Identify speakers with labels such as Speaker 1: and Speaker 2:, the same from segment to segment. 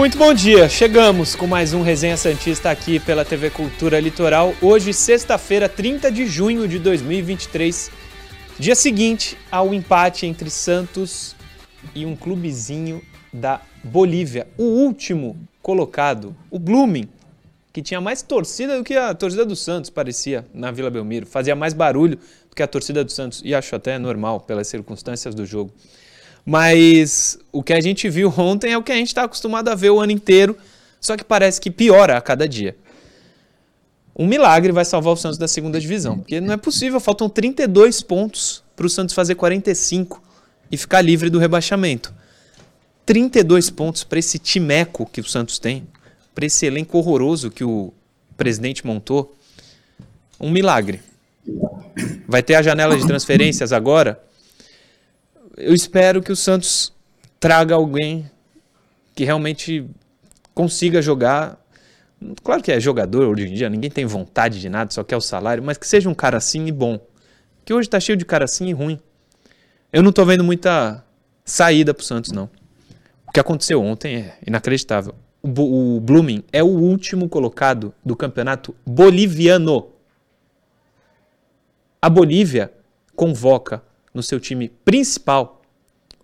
Speaker 1: Muito bom dia, chegamos com mais um Resenha Santista aqui pela TV Cultura Litoral. Hoje, sexta-feira, 30 de junho de 2023, dia seguinte ao empate entre Santos e um clubezinho da Bolívia, o último colocado, o Blooming, que tinha mais torcida do que a torcida do Santos, parecia, na Vila Belmiro, fazia mais barulho do que a torcida do Santos, e acho até normal pelas circunstâncias do jogo. Mas o que a gente viu ontem é o que a gente está acostumado a ver o ano inteiro, só que parece que piora a cada dia. Um milagre vai salvar o Santos da segunda divisão, porque não é possível, faltam 32 pontos para o Santos fazer 45 e ficar livre do rebaixamento. 32 pontos para esse timeco que o Santos tem, para esse elenco horroroso que o presidente montou. Um milagre. Vai ter a janela de transferências agora eu espero que o Santos traga alguém que realmente consiga jogar. Claro que é jogador hoje em dia, ninguém tem vontade de nada, só quer o salário, mas que seja um cara assim e bom. Que hoje tá cheio de cara assim e ruim. Eu não tô vendo muita saída pro Santos, não. O que aconteceu ontem é inacreditável. O, o Blooming é o último colocado do campeonato boliviano. A Bolívia convoca no seu time principal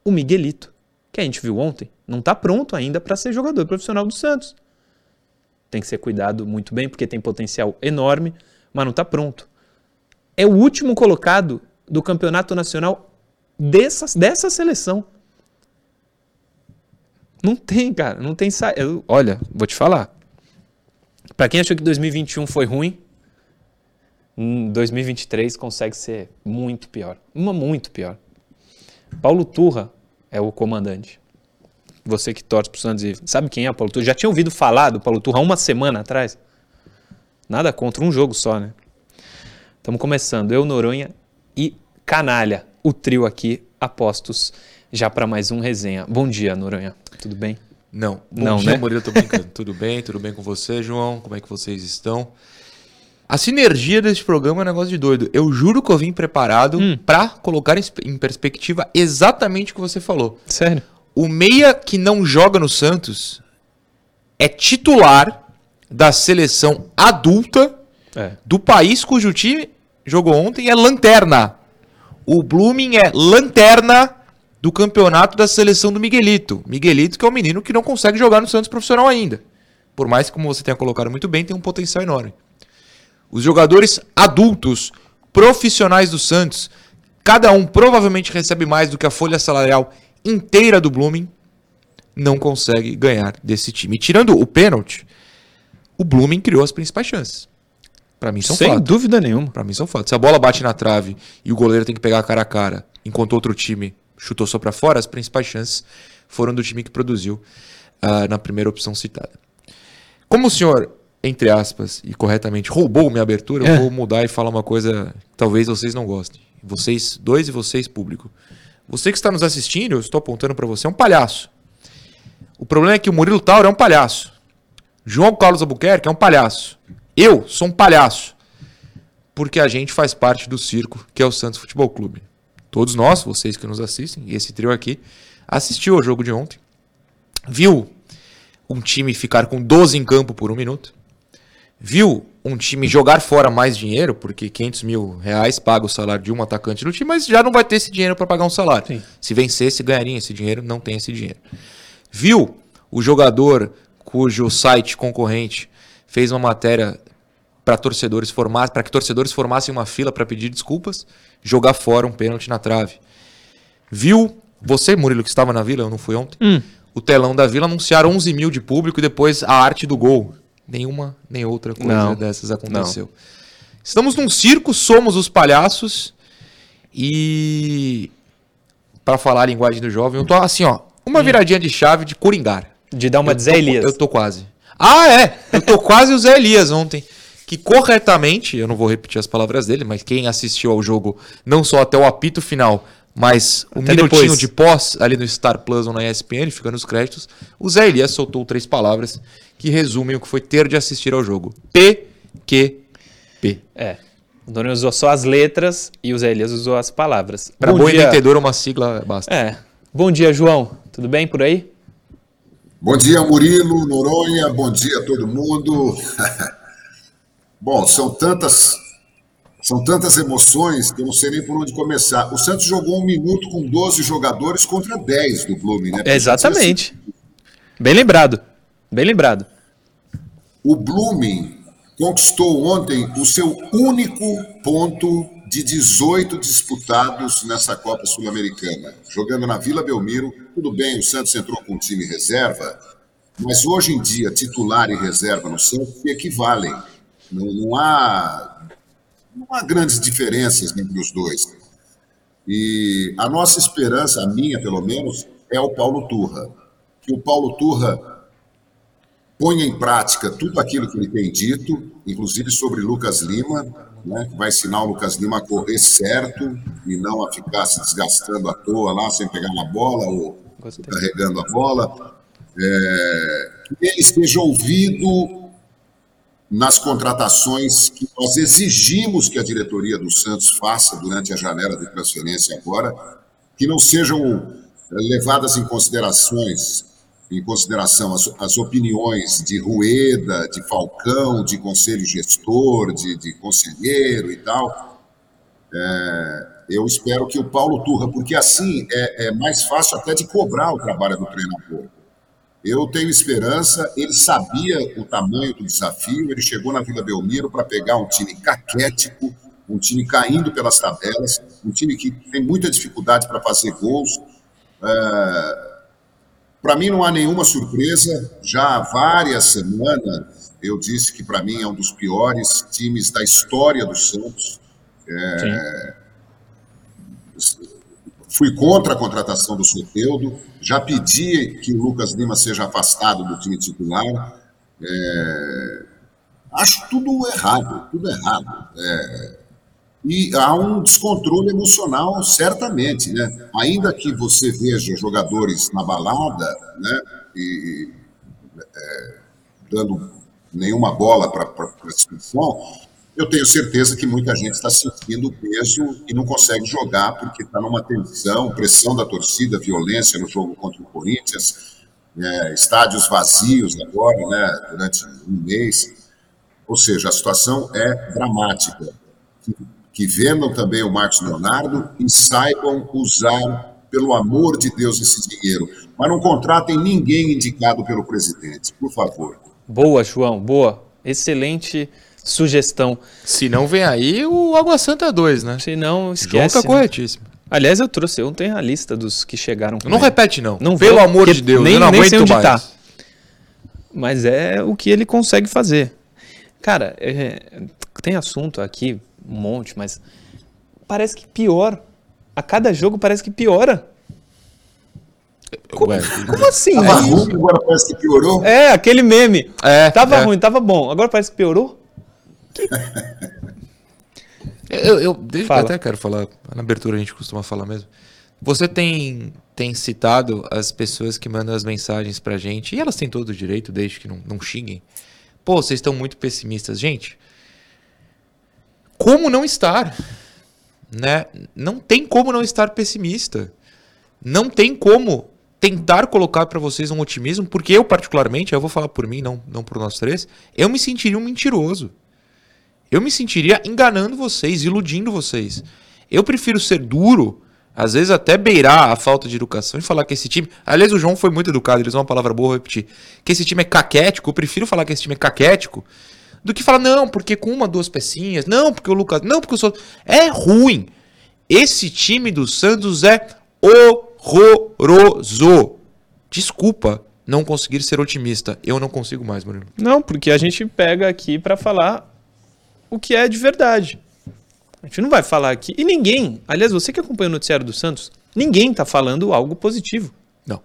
Speaker 1: o Miguelito, que a gente viu ontem, não está pronto ainda para ser jogador profissional do Santos. Tem que ser cuidado muito bem, porque tem potencial enorme, mas não está pronto. É o último colocado do campeonato nacional dessa, dessa seleção. Não tem, cara, não tem sa... Olha, vou te falar. Para quem achou que 2021 foi ruim, 2023 consegue ser muito pior. Uma muito pior. Paulo Turra é o comandante. Você que torce pro Santos e sabe quem é o Paulo Turra? Já tinha ouvido falar do Paulo Turra uma semana atrás? Nada contra, um jogo só, né? Estamos começando. Eu, Noronha e Canalha. O trio aqui, apostos já para mais um resenha. Bom dia, Noronha. Tudo bem?
Speaker 2: Não. Bom
Speaker 1: Não,
Speaker 2: dia,
Speaker 1: né?
Speaker 2: Murilo, tô brincando. tudo bem? Tudo bem com você, João? Como é que vocês estão? A sinergia desse programa é um negócio de doido. Eu juro que eu vim preparado
Speaker 1: Hum.
Speaker 2: pra colocar em perspectiva exatamente o que você falou.
Speaker 1: Sério?
Speaker 2: O meia que não joga no Santos é titular da seleção adulta
Speaker 1: É.
Speaker 2: do país cujo time jogou ontem é lanterna. O Blooming é lanterna do campeonato da seleção do Miguelito. Miguelito que é um menino que não consegue jogar no Santos profissional ainda. Por mais que, como você tenha colocado muito bem, tem um potencial enorme. Os jogadores adultos, profissionais do Santos, cada um provavelmente recebe mais do que a folha salarial inteira do Blooming, não consegue ganhar desse time. E tirando o pênalti, o Blooming criou as principais chances. Pra mim são
Speaker 1: Sem
Speaker 2: fato.
Speaker 1: dúvida nenhuma.
Speaker 2: Pra mim são fatos. Se a bola bate na trave e o goleiro tem que pegar cara a cara, enquanto outro time chutou só pra fora, as principais chances foram do time que produziu ah, na primeira opção citada. Como o senhor, entre aspas, e corretamente roubou minha abertura,
Speaker 1: É.
Speaker 2: eu vou mudar e falar uma coisa que talvez vocês não gostem. Vocês dois e vocês público. Você que está nos assistindo, eu estou apontando pra você, é um palhaço. O problema é que o Murilo Tauro é um palhaço. João Carlos Albuquerque é um palhaço. Eu sou um palhaço porque a gente faz parte do circo que é o Santos Futebol Clube. Todos nós, vocês que nos assistem, e esse trio aqui, assistiu ao jogo de ontem, viu um time ficar com 12 em campo por um minuto, viu um time jogar fora mais dinheiro, porque 500 mil reais paga o salário de um atacante do time, mas já não vai ter esse dinheiro para pagar um salário.
Speaker 1: Sim.
Speaker 2: Se vencesse, ganharia esse dinheiro, não tem esse dinheiro. Viu o jogador cujo site concorrente fez uma matéria para torcedores formar, para que torcedores formassem uma fila para pedir desculpas, jogar fora um pênalti na trave. Viu você, Murilo, que estava na Vila, eu não fui ontem,
Speaker 1: Hum.
Speaker 2: o telão da Vila anunciar 11 mil de público e depois a arte do gol. Nenhuma nem outra coisa
Speaker 1: Não.
Speaker 2: dessas aconteceu. Estamos num circo, somos os palhaços e para falar a linguagem do jovem, eu tô assim, ó, uma viradinha de chave de coringar.
Speaker 1: De dar uma
Speaker 2: Eu
Speaker 1: de Zé
Speaker 2: tô-
Speaker 1: Elias.
Speaker 2: Eu tô quase. Ah, é! Eu tô quase o Zé Elias ontem. que corretamente, eu não vou repetir as palavras dele, mas quem assistiu ao jogo, não só até o apito final, mas o
Speaker 1: Até
Speaker 2: minutinho
Speaker 1: depois.
Speaker 2: de pós ali no Star Plus ou na ESPN, fica nos créditos, o Zé Elias soltou três palavras que resumem o que foi ter de assistir ao jogo. PQP.
Speaker 1: É. O Doni usou só as letras e o Zé Elias usou as palavras.
Speaker 2: Para
Speaker 1: Bom
Speaker 2: bom
Speaker 1: dia.
Speaker 2: entendedor, uma sigla basta.
Speaker 1: É. Bom dia, João. Tudo bem por aí?
Speaker 3: Bom dia, Murilo, Noronha, bom dia a todo mundo. Bom, são tantas são tantas emoções que eu não sei nem por onde começar. O Santos jogou um minuto com 12 jogadores contra 10 do Blooming, né?
Speaker 1: É, exatamente. Bem lembrado. Bem lembrado.
Speaker 3: O Blooming conquistou ontem o seu único ponto de 18 disputados nessa Copa Sul-Americana. Jogando na Vila Belmiro, tudo bem, o Santos entrou com um time reserva, mas hoje em dia, titular e reserva no Santos equivalem. Não, não há, não há grandes diferenças entre os dois. E a nossa esperança, a minha pelo menos, é o Paulo Turra. Que o Paulo Turra ponha em prática tudo aquilo que ele tem dito, inclusive sobre Lucas Lima, né, que vai ensinar o Lucas Lima a correr certo e não a ficar se desgastando à toa lá sem pegar na bola ou
Speaker 1: Gostei.
Speaker 3: carregando a bola. É, que ele esteja ouvido nas contratações que nós exigimos que a diretoria do Santos faça durante a janela de transferência agora, que não sejam levadas em considerações em consideração as, as opiniões de Rueda, de Falcão, de conselho gestor, de, de conselheiro e tal. É, eu espero que o Paulo Turra, porque assim é, é mais fácil até de cobrar o trabalho do treinador. Eu tenho esperança, ele sabia o tamanho do desafio, ele chegou na Vila Belmiro para pegar um time caquético, um time caindo pelas tabelas, um time que tem muita dificuldade para fazer gols. É, para mim não há nenhuma surpresa, já há várias semanas eu disse que para mim é um dos piores times da história do Santos. É, fui contra a contratação do Soteudo, já pedi que o Lucas Lima seja afastado do time titular. É, acho tudo errado, tudo errado. É, e há um descontrole emocional, certamente, né? Ainda que você veja jogadores na balada, né? E é, dando nenhuma bola para a discussão, eu tenho certeza que muita gente está sentindo peso e não consegue jogar porque está numa tensão, pressão da torcida, violência no jogo contra o Corinthians, é, estádios vazios agora, né? Durante um mês. Ou seja, a situação é dramática que vendam também o Marcos Leonardo e saibam usar, pelo amor de Deus, esse dinheiro. Mas não contratem ninguém indicado pelo presidente, por favor.
Speaker 1: Boa, João, boa. Excelente sugestão.
Speaker 2: Se não vem aí o Água Santa 2, né?
Speaker 1: Se não,
Speaker 2: João
Speaker 1: esquece.
Speaker 2: tá
Speaker 1: né?
Speaker 2: corretíssimo.
Speaker 1: Aliás, eu trouxe ontem a lista dos que chegaram. com
Speaker 2: Não
Speaker 1: ele.
Speaker 2: repete, não.
Speaker 1: Não
Speaker 2: Pelo
Speaker 1: vou,
Speaker 2: amor de Deus,
Speaker 1: nem-
Speaker 2: eu não
Speaker 1: nem sei
Speaker 2: aguento
Speaker 1: onde
Speaker 2: mais.
Speaker 1: tá. Mas é o que ele consegue fazer. Cara, é, tem assunto aqui, um monte, mas parece que pior. A cada jogo parece que piora.
Speaker 2: Ué,
Speaker 1: Como assim?
Speaker 3: Tava ruim, agora parece que piorou.
Speaker 1: É, aquele meme.
Speaker 2: É,
Speaker 1: tava
Speaker 2: é.
Speaker 1: ruim, tava bom. Agora parece que piorou.
Speaker 2: Eu, eu, deixa-
Speaker 1: Fala.
Speaker 2: até quero falar, na abertura a gente costuma falar mesmo. Você tem, tem citado as pessoas que mandam as mensagens pra gente, e elas têm todo o direito, desde que não, não xinguem. Pô, vocês estão muito pessimistas. Gente, como não estar? Né? Não tem como não estar pessimista. Não tem como tentar colocar pra vocês um otimismo, porque eu, particularmente, eu vou falar por mim, não, não por nós três, eu me sentiria um mentiroso. Eu me sentiria enganando vocês, iludindo vocês. Eu prefiro ser duro, às vezes até beirar a falta de educação e falar que esse time. Aliás, o João foi muito educado, ele usou uma palavra boa, vou repetir. Que esse time é caquético, eu prefiro falar que esse time é caquético do que falar, não, porque com uma, duas pecinhas, não, porque o Lucas. Não, porque eu sou. É ruim. Esse time do Santos é horroroso. Desculpa não conseguir ser otimista. Eu não consigo mais, Murilo.
Speaker 1: Não, porque a gente pega aqui pra falar o que é de verdade. A gente não vai falar aqui. E ninguém, aliás, você que acompanha o noticiário do Santos, ninguém tá falando algo positivo.
Speaker 2: Não.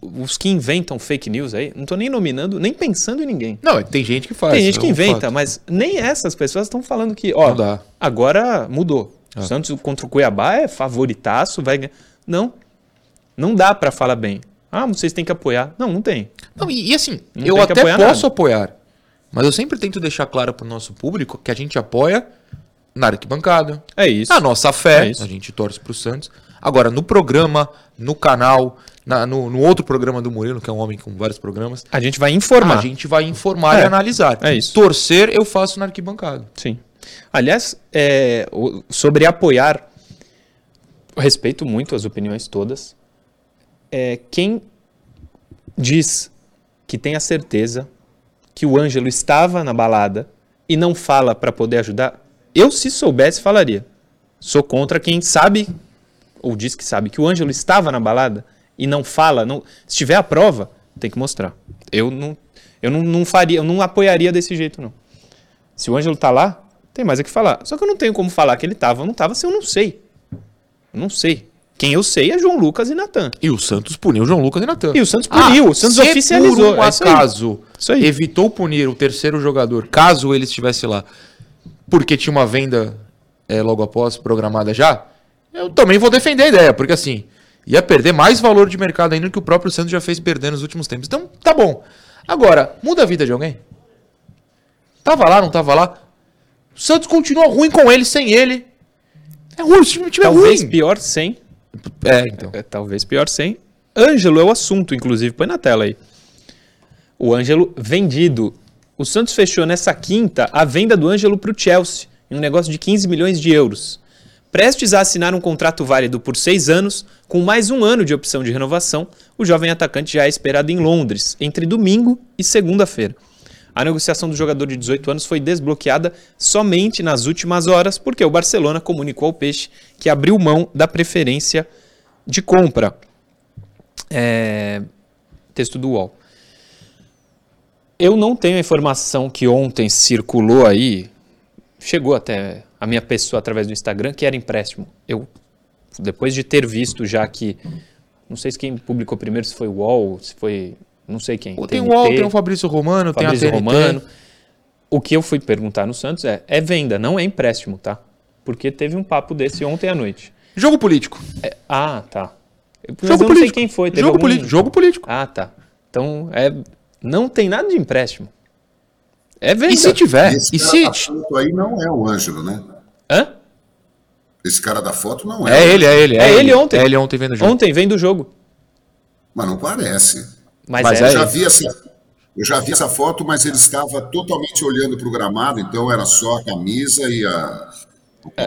Speaker 1: os que inventam fake news aí, não tô nem nominando, nem pensando em ninguém.
Speaker 2: Não, tem gente que faz.
Speaker 1: Tem gente
Speaker 2: é
Speaker 1: que
Speaker 2: um
Speaker 1: inventa,
Speaker 2: fato.
Speaker 1: mas nem essas pessoas estão falando que, ó, agora mudou. O Santos contra o Cuiabá é favoritaço, vai ganhar. Não. Não dá pra falar bem. Ah, vocês têm que apoiar. Não, não tem.
Speaker 2: Não, e, e assim,
Speaker 1: Não
Speaker 2: eu até posso
Speaker 1: nada.
Speaker 2: apoiar, mas eu sempre tento deixar claro pro nosso público que a gente apoia na arquibancada,
Speaker 1: É isso.
Speaker 2: na nossa fé,
Speaker 1: É
Speaker 2: a gente torce pro Santos. Agora, no programa, no canal, na- no, no outro programa do Murilo, que é um homem com vários programas,
Speaker 1: A gente vai informar.
Speaker 2: a gente vai informar
Speaker 1: É,
Speaker 2: e analisar.
Speaker 1: é isso.
Speaker 2: Torcer, eu faço na arquibancada.
Speaker 1: Sim. Aliás, é, o- sobre apoiar, respeito muito as opiniões todas. É, quem diz que tem a certeza que o Ângelo estava na balada e não fala para poder ajudar, eu, se soubesse, falaria. Sou contra quem sabe, ou diz que sabe, que o Ângelo estava na balada e não fala. Não, se tiver a prova, tem que mostrar. Eu não, eu não, não faria, eu não apoiaria desse jeito, não. Se o Ângelo tá lá, tem mais o que falar. Só que eu não tenho como falar que ele tava ou não tava se eu não sei. Eu não sei. Quem eu sei é João Lucas e Natan.
Speaker 2: E o Santos puniu João Lucas e Natan.
Speaker 1: E o Santos puniu, o Santos
Speaker 2: se
Speaker 1: oficializou,
Speaker 2: por um
Speaker 1: é isso aí.
Speaker 2: acaso
Speaker 1: Isso aí.
Speaker 2: evitou punir o terceiro jogador, caso ele estivesse lá, porque tinha uma venda é, logo após programada já, eu também vou defender a ideia, porque assim, ia perder mais valor de mercado ainda que o próprio Santos já fez perder nos últimos tempos. Então, tá bom. Agora, muda a vida de alguém? Tava lá, não tava lá? O Santos continua ruim com ele, sem ele. É ruim, o time, é
Speaker 1: Talvez
Speaker 2: ruim.
Speaker 1: pior sem.
Speaker 2: É, então.
Speaker 1: É, talvez pior sem. Ângelo é o assunto, inclusive. Põe na tela aí. O Ângelo vendido. O Santos fechou nessa quinta a venda do Ângelo para o Chelsea, em um negócio de 15 milhões de euros. Prestes a assinar um contrato válido por seis anos, com mais um ano de opção de renovação, o jovem atacante já é esperado em Londres, entre domingo e segunda-feira. A negociação do jogador de 18 anos foi desbloqueada somente nas últimas horas, porque o Barcelona comunicou ao Peixe que abriu mão da preferência de compra. É, Texto do UOL. Eu não tenho a informação que ontem circulou aí, chegou até a minha pessoa através do Instagram, que era empréstimo. Eu, depois de ter visto já que, não sei se quem publicou primeiro, se foi o UOL, se foi, não sei quem.
Speaker 2: Tem o UOL, tem o Fabrício Romano,
Speaker 1: Fabrício
Speaker 2: tem a TNT.
Speaker 1: Romano. O que eu fui perguntar no Santos é, é venda, não é empréstimo, tá? Porque teve um papo desse ontem à noite.
Speaker 2: Jogo político.
Speaker 1: É- ah, tá. Mas
Speaker 2: Jogo
Speaker 1: eu não
Speaker 2: político.
Speaker 1: sei quem foi. teve
Speaker 2: Jogo
Speaker 1: algum-
Speaker 2: político. Jogo político.
Speaker 1: Ah, tá. Então, é, não tem nada de empréstimo. É venda.
Speaker 2: E se tiver?
Speaker 3: Esse
Speaker 2: E
Speaker 3: cara
Speaker 2: se.
Speaker 3: da foto aí não é o Ângelo, né?
Speaker 1: Hã?
Speaker 3: Esse cara da foto não é.
Speaker 2: É
Speaker 3: o
Speaker 2: ele, é ele.
Speaker 1: É ele ontem.
Speaker 2: É ele ontem vendo o jogo.
Speaker 1: Ontem vem do jogo.
Speaker 3: Mas não parece.
Speaker 1: Mas,
Speaker 2: Mas
Speaker 1: é,
Speaker 2: é
Speaker 3: Eu já vi essa, eu já vi essa foto, mas ele estava totalmente olhando para o gramado, então era só a camisa e a.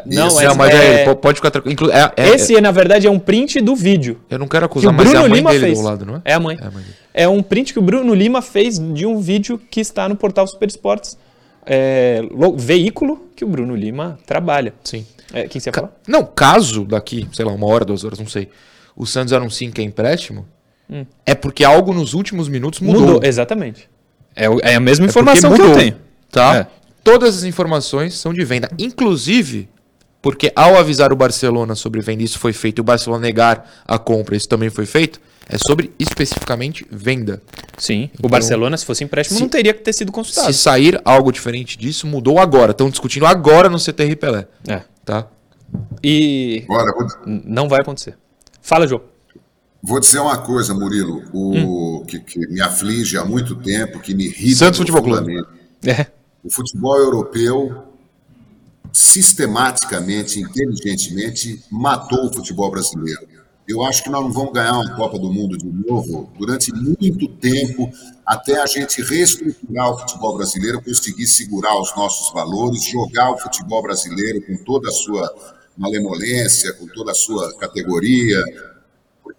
Speaker 1: Não,
Speaker 3: Esse
Speaker 1: é,
Speaker 2: Não, mas é,
Speaker 1: é-
Speaker 2: ele. po- Pode ficar tranquilo. É- é-
Speaker 1: Esse, na verdade, é um print do vídeo.
Speaker 2: Eu não quero
Speaker 1: Que
Speaker 2: acusar,
Speaker 1: o
Speaker 2: mas é
Speaker 1: Bruno
Speaker 2: a mãe
Speaker 1: Lima
Speaker 2: dele
Speaker 1: fez.
Speaker 2: do lado, não é?
Speaker 1: É a mãe.
Speaker 2: É a mãe.
Speaker 1: É um print que o Bruno Lima fez de um vídeo que está no portal Super Esportes. É, lo- veículo que o Bruno Lima trabalha.
Speaker 2: Sim.
Speaker 1: É, quem você ia
Speaker 2: Ca-
Speaker 1: falar?
Speaker 2: Não, caso daqui, sei lá, uma hora, duas horas, não sei, o Santos anuncie que é empréstimo, é porque algo nos últimos minutos mudou.
Speaker 1: Mudou, exatamente. É, o- é a mesma
Speaker 2: É
Speaker 1: informação que eu
Speaker 2: mudou,
Speaker 1: tenho.
Speaker 2: Tá?
Speaker 1: É.
Speaker 2: Todas as informações são de venda. Inclusive, porque ao avisar o Barcelona sobre venda, isso foi feito, e o Barcelona negar a compra, isso também foi feito, é sobre especificamente venda.
Speaker 1: Sim. O
Speaker 2: Então,
Speaker 1: Barcelona, se fosse empréstimo,
Speaker 2: se-
Speaker 1: não teria que ter sido consultado.
Speaker 2: Se sair algo diferente disso, mudou agora. Estão discutindo agora no CTR Pelé.
Speaker 1: É.
Speaker 2: Tá?
Speaker 1: E n- não vai acontecer. Fala, João.
Speaker 3: Vou dizer uma coisa, Murilo, o, que, que me aflige há muito tempo, que me irrita.
Speaker 2: Santos Futebol Clube.
Speaker 1: É.
Speaker 3: O futebol europeu sistematicamente, inteligentemente, matou o futebol brasileiro. Eu acho que nós não vamos ganhar uma Copa do Mundo de novo durante muito tempo, até a gente reestruturar o futebol brasileiro, conseguir segurar os nossos valores, jogar o futebol brasileiro com toda a sua malemolência, com toda a sua categoria,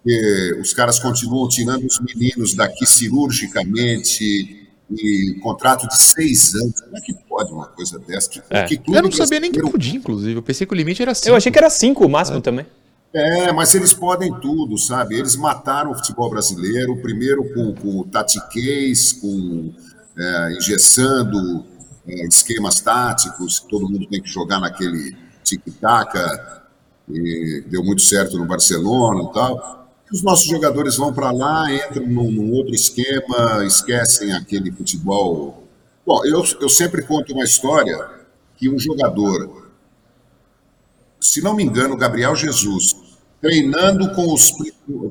Speaker 3: porque os caras continuam tirando os meninos daqui cirurgicamente e contrato de seis anos. Como é que pode uma coisa dessa? Que,
Speaker 1: É.
Speaker 3: que clube
Speaker 2: Eu não sabia nem que podia, inclusive. Eu pensei que o limite era 5.
Speaker 1: Eu achei que era 5 o máximo também.
Speaker 3: É, mas eles podem tudo, sabe? Eles mataram o futebol brasileiro, primeiro com, com o tatiquês, com é, engessando é, esquemas táticos, que todo mundo tem que jogar naquele tic-tac, e deu muito certo no Barcelona e tal. Os nossos jogadores vão para lá, entram num, num, outro esquema, esquecem aquele futebol. Bom, eu, eu sempre conto uma história que um jogador, se não me engano, Gabriel Jesus, treinando com os.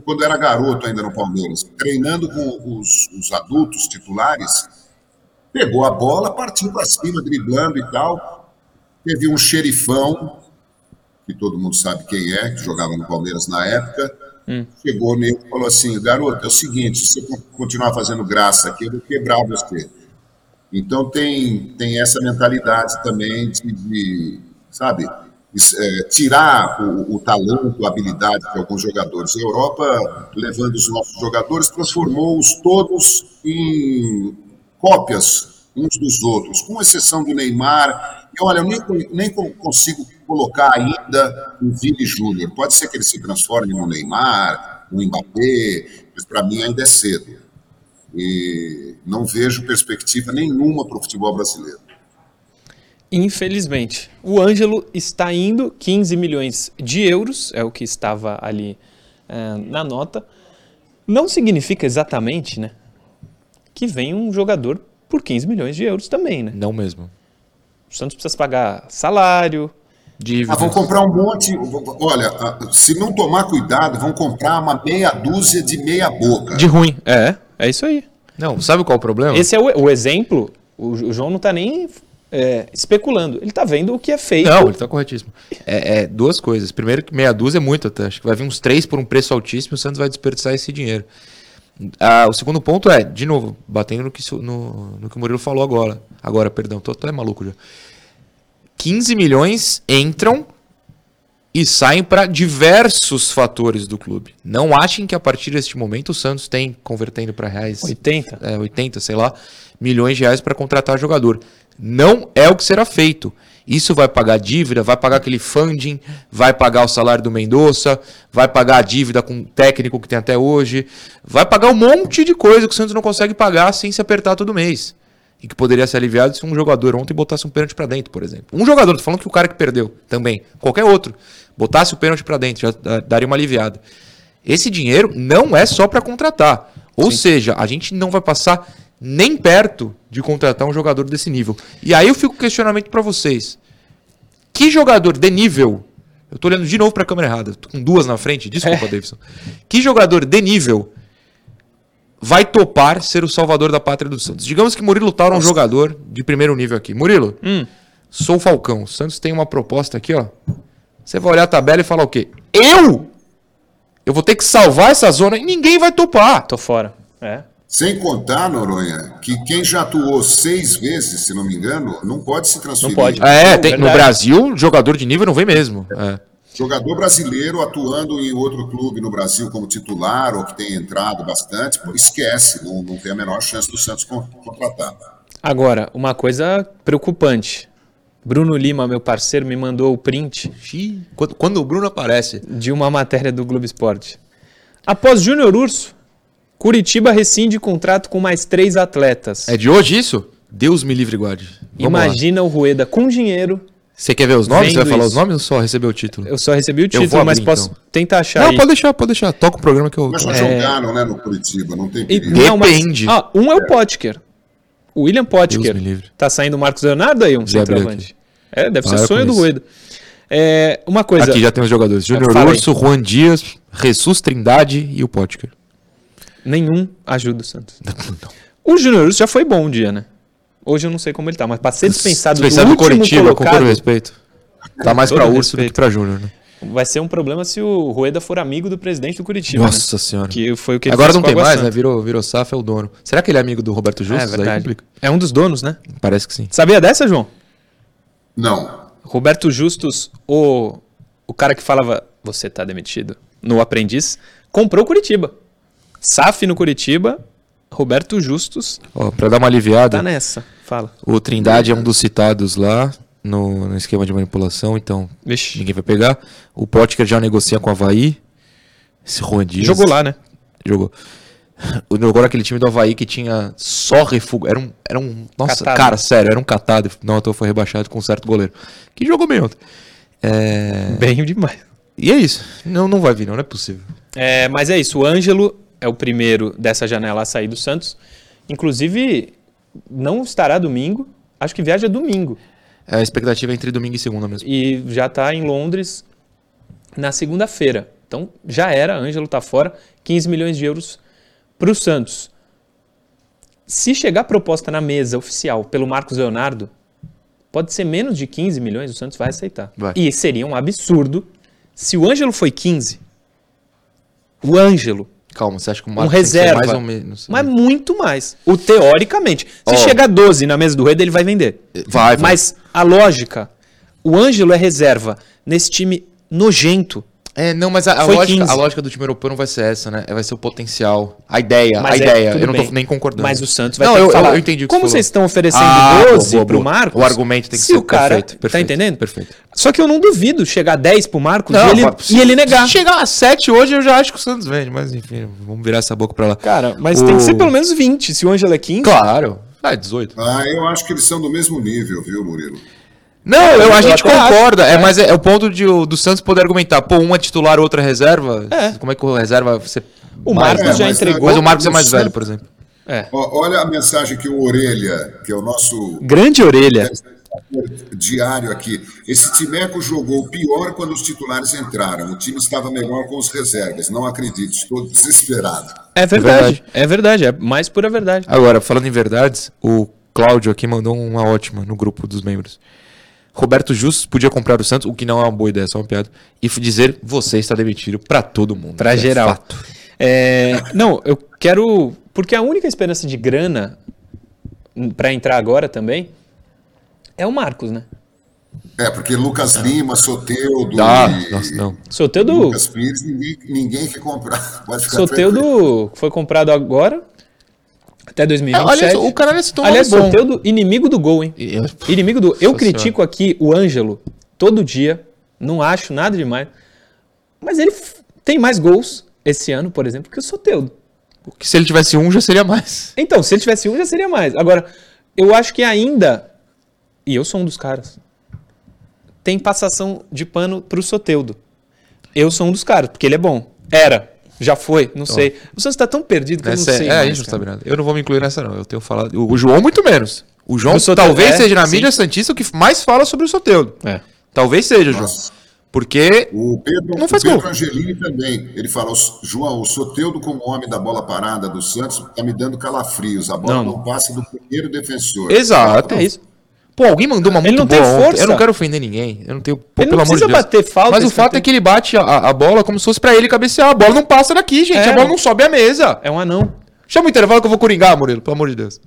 Speaker 3: Quando era garoto ainda no Palmeiras, treinando com os, os adultos titulares, pegou a bola, partiu para cima, driblando e tal. Teve um xerifão, que todo mundo sabe quem é, que jogava no Palmeiras na época Hum. Chegou nele e falou assim: garoto, é o seguinte, se você continuar fazendo graça aqui, eu vou quebrar você. Então tem, tem essa mentalidade também de, de sabe, é, tirar o, o, talento, a habilidade de alguns jogadores. A Europa, levando os nossos jogadores, transformou-os todos em cópias uns dos outros, com exceção do Neymar. E olha, eu nem, nem consigo colocar ainda o Vini Júnior. Pode ser que ele se transforme no Neymar, no Mbappé, mas para mim ainda é cedo. E não vejo perspectiva nenhuma para o futebol brasileiro.
Speaker 1: Infelizmente. O Ângelo está indo 15 milhões de euros, é o que estava ali é, na nota. Não significa exatamente né, que vem um jogador por 15 milhões de euros também. Né?
Speaker 2: Não mesmo.
Speaker 1: O Santos precisa pagar salário,
Speaker 3: Dívidas. Ah, vão comprar um monte. Olha, ah, se não tomar cuidado, vão comprar uma meia dúzia de meia boca.
Speaker 1: De ruim. É, é isso aí.
Speaker 2: Não, sabe qual é o problema?
Speaker 1: Esse é o, o exemplo. O, o, João não está nem é, especulando. Ele está vendo o que é feito.
Speaker 2: Não, ele está corretíssimo. É, é, duas coisas. Primeiro, que meia dúzia é muito até. Acho que vai vir uns três por um preço altíssimo e o Santos vai desperdiçar esse dinheiro. Ah, o segundo ponto é, de novo, batendo no que, no, no que o Murilo falou agora. Agora, perdão, tô até maluco já. 15 milhões entram e saem para diversos fatores do clube. Não achem que a partir deste momento o Santos tem, convertendo para reais...
Speaker 1: 80?
Speaker 2: É, 80, sei lá, milhões de reais para contratar jogador. Não é o que será feito. Isso vai pagar dívida, vai pagar aquele funding, vai pagar o salário do Mendonça, vai pagar a dívida com o técnico que tem até hoje, vai pagar um monte de coisa que o Santos não consegue pagar sem se apertar todo mês e que poderia ser aliviado se um jogador ontem botasse um pênalti para dentro, por exemplo. Um jogador, tô falando que o cara que perdeu também, qualquer outro, botasse o pênalti para dentro, já daria uma aliviada. Esse dinheiro não é só para contratar. Ou Sim. seja, a gente não vai passar nem perto de contratar um jogador desse nível. E aí eu fico com questionamento para vocês. Que jogador de nível eu tô olhando de novo para a câmera errada. Tô com duas na frente. Desculpa, é. Davidson. Que jogador de nível vai topar ser o salvador da pátria do Santos. Digamos que Murilo Tauro é um jogador de primeiro nível aqui. Murilo, hum. sou o Falcão. O Santos tem uma proposta aqui, ó. Você vai olhar a tabela e falar o quê? Eu? Eu vou ter que salvar essa zona e ninguém vai topar.
Speaker 1: Tô fora. É.
Speaker 3: Sem contar, Noronha, que quem já atuou seis vezes, se não me engano, não pode se transferir.
Speaker 2: Não pode. É, tem, no Brasil, jogador de nível não vem mesmo. É.
Speaker 3: Jogador brasileiro atuando em outro clube no Brasil como titular ou que tem entrado bastante, esquece, não, não tem a menor chance do Santos contratar.
Speaker 1: Agora, uma coisa preocupante. Bruno Lima, meu parceiro, me mandou o print.
Speaker 2: Quando, quando o Bruno aparece.
Speaker 1: De uma matéria do Globo Esporte. Após Júnior Urso, Curitiba rescinde contrato com mais três atletas.
Speaker 2: É de hoje isso? Deus me livre guarde.
Speaker 1: Vamos Imagina lá. o Rueda com dinheiro
Speaker 2: você quer ver os nomes? Você vai falar isso. os nomes ou só receber o título?
Speaker 1: Eu só recebi o título, mas posso então. tentar achar. Não,
Speaker 2: aí. pode deixar, pode deixar. Toca o programa que eu.
Speaker 3: Mas já é... jogaram, né, no Curitiba, não tem perigo.
Speaker 2: Depende.
Speaker 1: ah, um é o Potker. O William Potker. Tá saindo o Marcos Leonardo aí, um centroavante. É, deve ah, ser sonho do Rueda. É, uma coisa.
Speaker 2: Aqui já tem os jogadores: Júnior Urso, Juan Dias, Jesus Trindade e o Potker.
Speaker 1: Nenhum ajuda o Santos. Não, não. O Júnior Urso já foi bom um dia, né? Hoje eu não sei como ele tá, mas para ser dispensado,
Speaker 2: dispensado do, do Coritiba, colocado, com todo respeito. Tá mais para Urso respeito. do que para Júnior, né?
Speaker 1: Vai ser um problema se o Rueda for amigo do presidente do Curitiba.
Speaker 2: Né? Nossa
Speaker 1: né?
Speaker 2: senhora.
Speaker 1: Que foi o que
Speaker 2: Agora não tem mais, né? Virou, virou SAF, é o dono. Será que ele é amigo do Roberto Justus? É
Speaker 1: verdade. É um dos donos, né?
Speaker 2: Parece que sim.
Speaker 1: Sabia dessa, João?
Speaker 3: Não.
Speaker 1: Roberto Justus, o, o cara que falava você tá demitido no Aprendiz, comprou Curitiba. SAF no Curitiba, Roberto Justus.
Speaker 2: Ó, pra dar uma aliviada.
Speaker 1: Tá nessa. Fala.
Speaker 2: O Trindade é um dos citados lá no, no esquema de manipulação, então
Speaker 1: Vixe.
Speaker 2: ninguém vai pegar. O Potker já negocia com o Havaí. Esse Juan Dias.
Speaker 1: Jogou lá, né?
Speaker 2: Jogou. Jogou aquele time do Havaí que tinha só refúgio. Era um. Era um nossa, catado. cara, sério, era um catado. Não, então foi rebaixado com um certo goleiro. Que jogou bem ontem. É...
Speaker 1: Bem demais.
Speaker 2: E é isso. Não, não vai vir, não, não é possível.
Speaker 1: É, mas é isso, o Ângelo é o primeiro dessa janela a sair do Santos. Inclusive, não estará domingo, acho que viaja domingo.
Speaker 2: A expectativa é entre domingo e segunda mesmo.
Speaker 1: E já está em Londres na segunda-feira. Então já era, Ângelo tá fora, 15 milhões de euros para o Santos. Se chegar proposta na mesa oficial pelo Marcos Leonardo, pode ser menos de 15 milhões, o Santos vai aceitar.
Speaker 2: Vai.
Speaker 1: E seria um absurdo se o Ângelo foi 15. O Ângelo,
Speaker 2: Calma, você acha que o
Speaker 1: um reserva,
Speaker 2: mais ou menos?
Speaker 1: mas muito mais. O teoricamente, se
Speaker 2: Ó.
Speaker 1: chegar 12 na mesa do Rede, ele vai vender.
Speaker 2: Vai, vai.
Speaker 1: Mas a lógica, o Ângelo é reserva nesse time nojento.
Speaker 2: É, não, mas a, a lógica,
Speaker 1: 15.
Speaker 2: a lógica do time europeu não vai ser essa, né? Vai ser o potencial. A ideia,
Speaker 1: Mas
Speaker 2: a
Speaker 1: é,
Speaker 2: ideia. eu não tô
Speaker 1: bem.
Speaker 2: nem concordando.
Speaker 1: Mas o Santos vai
Speaker 2: Não,
Speaker 1: ter
Speaker 2: eu-
Speaker 1: que
Speaker 2: eu-
Speaker 1: falar.
Speaker 2: eu entendi o que
Speaker 1: Como
Speaker 2: você falou.
Speaker 1: vocês estão oferecendo
Speaker 2: Ah, boa,
Speaker 1: 12
Speaker 2: boa,
Speaker 1: pro
Speaker 2: boa.
Speaker 1: Marcos?
Speaker 2: O argumento tem que
Speaker 1: se
Speaker 2: ser
Speaker 1: o cara,
Speaker 2: perfeito,
Speaker 1: Tá
Speaker 2: perfeito,
Speaker 1: entendendo?
Speaker 2: perfeito.
Speaker 1: Só que eu não duvido chegar 10 pro Marcos
Speaker 2: Não,
Speaker 1: e, ele, e ele negar.
Speaker 2: Se chegar a 7 hoje, eu já acho que o Santos vende. Mas enfim, vamos virar essa boca pra lá.
Speaker 1: Cara, mas
Speaker 2: O-
Speaker 1: tem que ser pelo menos 20. Se o Ângelo é 15,
Speaker 2: Claro. Ah, 18.
Speaker 3: Ah, eu acho que eles são do mesmo nível, viu, Murilo?
Speaker 2: Não, eu, a gente concorda.
Speaker 1: acho,
Speaker 2: é,
Speaker 1: é.
Speaker 2: mas é, é o ponto de, o- do Santos poder argumentar. Pô, um é titular, outro é reserva.
Speaker 1: É.
Speaker 2: Como é que o reserva você.
Speaker 1: o
Speaker 2: mais-
Speaker 1: Marcos
Speaker 3: é,
Speaker 1: já
Speaker 3: mas,
Speaker 1: entregou.
Speaker 2: Mas o Marcos é mais velho, por exemplo.
Speaker 1: É.
Speaker 3: Ó, olha a mensagem que o Orelha, que é o nosso
Speaker 1: Grande orelha.
Speaker 3: diário aqui. Esse Timeco jogou pior quando os titulares entraram. O time estava melhor com os reservas. Não acredito, estou desesperado.
Speaker 1: É verdade. É verdade. É mais pura verdade.
Speaker 2: Agora, falando em verdades, o Cláudio aqui mandou uma ótima no grupo dos membros. Roberto Justus podia comprar o Santos, o que não é uma boa ideia, é só uma piada, e dizer você está demitido pra todo mundo.
Speaker 1: Pra
Speaker 2: Isso é
Speaker 1: geral.
Speaker 2: fato.
Speaker 1: É, não, eu quero. Porque a única esperança de grana pra entrar agora também é o Marcos, né?
Speaker 3: É, porque Lucas Lima, Soteudo
Speaker 2: Ah,
Speaker 3: e
Speaker 2: nossa, não.
Speaker 1: Soteudo,
Speaker 3: Lucas Pires, ninguém, ninguém quer comprar. Pode ficar tranquilo.
Speaker 1: Soteudo foi comprado agora até 2027.
Speaker 2: Aliás, o cara citou um
Speaker 1: Aliás,
Speaker 2: bom.
Speaker 1: Soteudo, inimigo do gol, hein?
Speaker 2: Eu-
Speaker 1: Inimigo do. Eu
Speaker 2: Nossa
Speaker 1: critico aqui o Ângelo todo dia, não acho nada demais. Mas ele f- tem mais gols esse ano, por exemplo, que o Soteudo.
Speaker 2: Que se ele tivesse um, já seria mais.
Speaker 1: Então, se ele tivesse um, já seria mais. Agora, eu acho que ainda. E eu sou um dos caras. Tem passação de pano pro Soteudo. Eu sou um dos caras, porque ele é bom. Era. Já foi, não sei. O Santos tá tão perdido que eu
Speaker 2: é,
Speaker 1: não sei.
Speaker 2: é, a
Speaker 1: mais,
Speaker 2: gente não
Speaker 1: cara.
Speaker 2: sabe nada. Eu não vou me incluir nessa, não. Eu tenho falado. O, o João, muito menos. O João
Speaker 1: O
Speaker 2: talvez
Speaker 1: é,
Speaker 2: seja na
Speaker 1: sim.
Speaker 2: mídia Santista o que mais fala sobre o Soteudo.
Speaker 1: É.
Speaker 2: Talvez seja, João.
Speaker 3: Nossa.
Speaker 2: Porque.
Speaker 3: O Pedro,
Speaker 2: Não faz
Speaker 3: o Pedro
Speaker 2: gol.
Speaker 3: Angelini também. Ele fala: "O- João, o Soteudo, como homem da bola parada do Santos, está me dando calafrios. A bola
Speaker 1: Não.
Speaker 3: não, passa do primeiro defensor.
Speaker 2: Exato.
Speaker 1: É isso.
Speaker 2: Pô, alguém mandou uma
Speaker 1: Ele
Speaker 2: muito
Speaker 1: não tem
Speaker 2: boa. Eu não quero ofender ninguém. Eu não tenho. Pô,
Speaker 1: Ele
Speaker 2: pelo
Speaker 1: não
Speaker 2: amor de
Speaker 1: precisa
Speaker 2: Deus.
Speaker 1: bater falta,
Speaker 2: Mas o fato é que ele bate a, a bola como se fosse pra ele cabecear. A bola não passa daqui, gente.
Speaker 1: É.
Speaker 2: A bola não sobe a mesa.
Speaker 1: É um anão.
Speaker 2: Chama o intervalo que eu vou coringar, Murilo, pelo amor de Deus.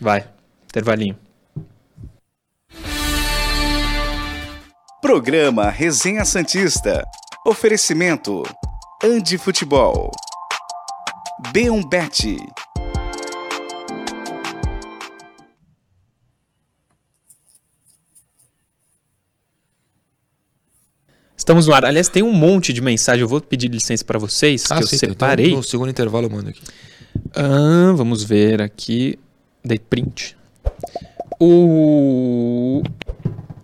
Speaker 1: Vai. Intervalinho.
Speaker 4: Programa Resenha Santista. Oferecimento. Andi Futebol. B1
Speaker 1: Estamos no ar. Aliás, tem um monte de mensagem. Eu vou pedir licença para vocês, que eu
Speaker 2: sim,
Speaker 1: separei.
Speaker 2: Então, no segundo intervalo eu mando aqui.
Speaker 1: Ah, vamos ver aqui. Dei print. O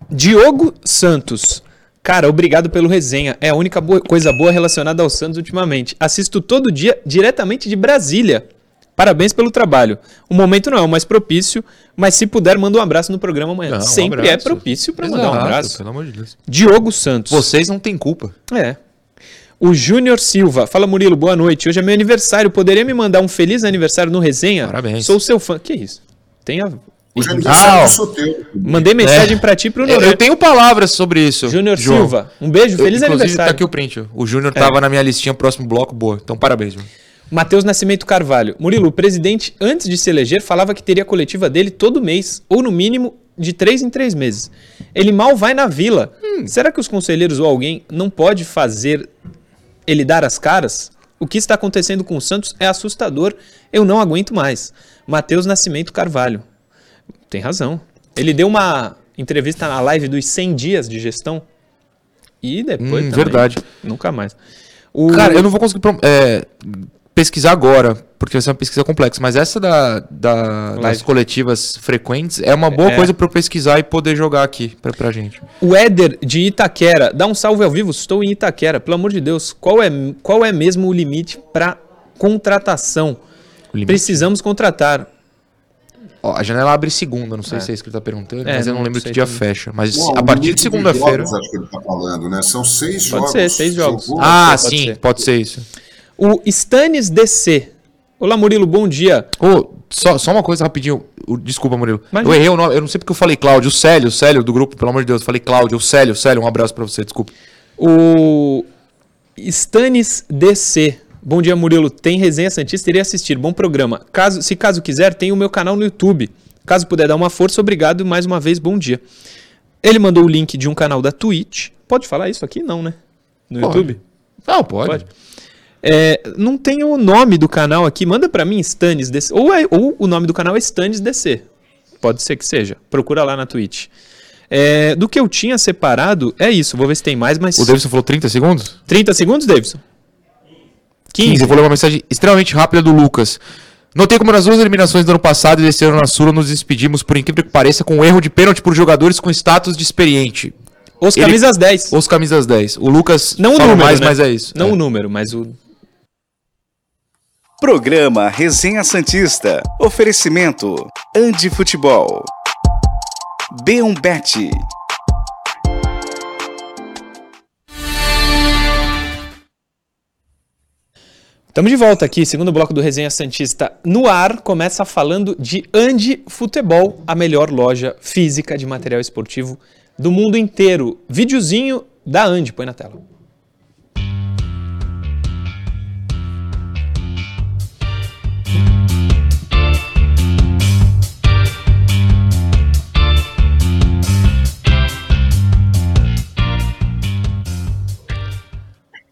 Speaker 1: Diogo Santos. Cara, obrigado pelo resenha. É a única boa- coisa boa relacionada ao Santos ultimamente. Assisto todo dia diretamente de Brasília. Parabéns pelo trabalho. O momento não é o mais propício, mas se puder, manda um abraço no programa amanhã.
Speaker 2: Não, um
Speaker 1: Sempre é
Speaker 2: abraço.
Speaker 1: propício para mandar um abraço.
Speaker 2: Pelo amor de Deus.
Speaker 1: Diogo Santos.
Speaker 2: Vocês não têm culpa.
Speaker 1: É. O Júnior Silva. Fala, Murilo, boa noite. Hoje é meu aniversário. Poderia me mandar um feliz aniversário no resenha?
Speaker 2: Parabéns.
Speaker 1: Sou seu fã. Que isso? Tem a...
Speaker 3: É
Speaker 2: Ah.
Speaker 1: Mandei mensagem pra ti e pro
Speaker 2: Eu,
Speaker 1: Noronha.
Speaker 2: eu tenho palavras sobre isso.
Speaker 1: Júnior. Silva. Um beijo,
Speaker 2: Eu-
Speaker 1: feliz
Speaker 2: inclusive,
Speaker 1: aniversário.
Speaker 2: tá aqui o print. O Júnior
Speaker 1: É.
Speaker 2: tava na minha listinha, próximo bloco, boa. Então, parabéns, João.
Speaker 1: Matheus Nascimento Carvalho. Murilo, o presidente, antes de se eleger, falava que teria coletiva dele todo mês, ou no mínimo de três em três meses. Ele mal vai na vila.
Speaker 2: Hum.
Speaker 1: Será que os conselheiros ou alguém não pode fazer ele dar as caras? O que está acontecendo com o Santos é assustador. Eu não aguento mais. Matheus Nascimento Carvalho. Tem razão. Ele deu uma entrevista na live dos 100 dias de gestão. E depois.
Speaker 2: Hum,
Speaker 1: também,
Speaker 2: verdade.
Speaker 1: Nunca mais. O...
Speaker 2: Cara, eu não vou conseguir é, pesquisar agora, porque vai ser uma pesquisa complexa, mas essa da, da- das
Speaker 1: Live.
Speaker 2: coletivas frequentes é uma boa
Speaker 1: É.
Speaker 2: coisa para eu pesquisar e poder jogar aqui pra, pra gente.
Speaker 1: O Éder de Itaquera, dá um salve ao vivo, estou em Itaquera, pelo amor de Deus, qual é, qual é mesmo o limite para contratação?
Speaker 2: Limite.
Speaker 1: Precisamos contratar.
Speaker 2: Ó, a janela abre segunda, não sei
Speaker 1: É.
Speaker 2: se é isso que ele tá perguntando,
Speaker 1: É,
Speaker 2: mas eu não
Speaker 1: não
Speaker 2: lembro que dia
Speaker 1: também.
Speaker 2: fecha. Mas
Speaker 3: Bom,
Speaker 2: a partir de segunda-feira.
Speaker 3: jogos, acho que ele está falando, né? São seis
Speaker 1: Pode
Speaker 3: jogos.
Speaker 1: ser, seis jogos.
Speaker 3: Jogou-
Speaker 2: Ah,
Speaker 1: Pode
Speaker 2: sim,
Speaker 1: ser.
Speaker 2: pode ser isso.
Speaker 1: O Stannis DC. Olá, Murilo, bom dia.
Speaker 2: Ô, só, só uma coisa rapidinho. O- desculpa, Murilo.
Speaker 1: Imagina.
Speaker 2: Eu errei o nome. Eu não sei porque eu falei Cláudio. O Célio, o Célio do grupo, pelo amor de Deus. Eu falei Cláudio. O Célio, Célio, um abraço pra você, desculpa.
Speaker 1: O Stannis DC. Bom dia, Murilo. Tem resenha Santista, iria assistir. Bom programa. Caso, se caso quiser, tem o meu canal no YouTube. Caso puder dar uma força, obrigado mais uma vez, bom dia. Ele mandou o link de um canal da Twitch. Pode falar isso aqui? Não, né? No
Speaker 2: Pode.
Speaker 1: YouTube?
Speaker 2: Não, pode.
Speaker 1: Pode. É, não tem o nome do canal aqui. Manda pra mim, Stannis DC. Ou, é- ou o nome do canal é Stannis DC. Pode ser que seja. Procura lá na Twitch. É, do que eu tinha separado, é isso. Vou ver se tem mais, mas.
Speaker 2: O Davidson falou 30 segundos?
Speaker 1: 30 segundos, Davidson?
Speaker 2: 15.
Speaker 1: 15.
Speaker 2: Eu vou ler uma mensagem extremamente rápida do Lucas. Notei como nas duas eliminações do ano passado e desse ano na Sula nos despedimos, por incrível que pareça, com um erro de pênalti por jogadores com status de experiente.
Speaker 1: Os
Speaker 2: Ele-
Speaker 1: camisas 10.
Speaker 2: Os camisas 10. O Lucas
Speaker 1: Não o número,
Speaker 2: mais,
Speaker 1: né?
Speaker 2: mas é isso.
Speaker 1: Não
Speaker 2: É.
Speaker 1: o número, mas o.
Speaker 4: Programa Resenha Santista. Oferecimento Andi Futebol. B1 Bet.
Speaker 1: Estamos de volta aqui, segundo bloco do Resenha Santista no ar. Começa falando de Andi Futebol, a melhor loja física de material esportivo do mundo inteiro. Videozinho da Andi, põe na tela.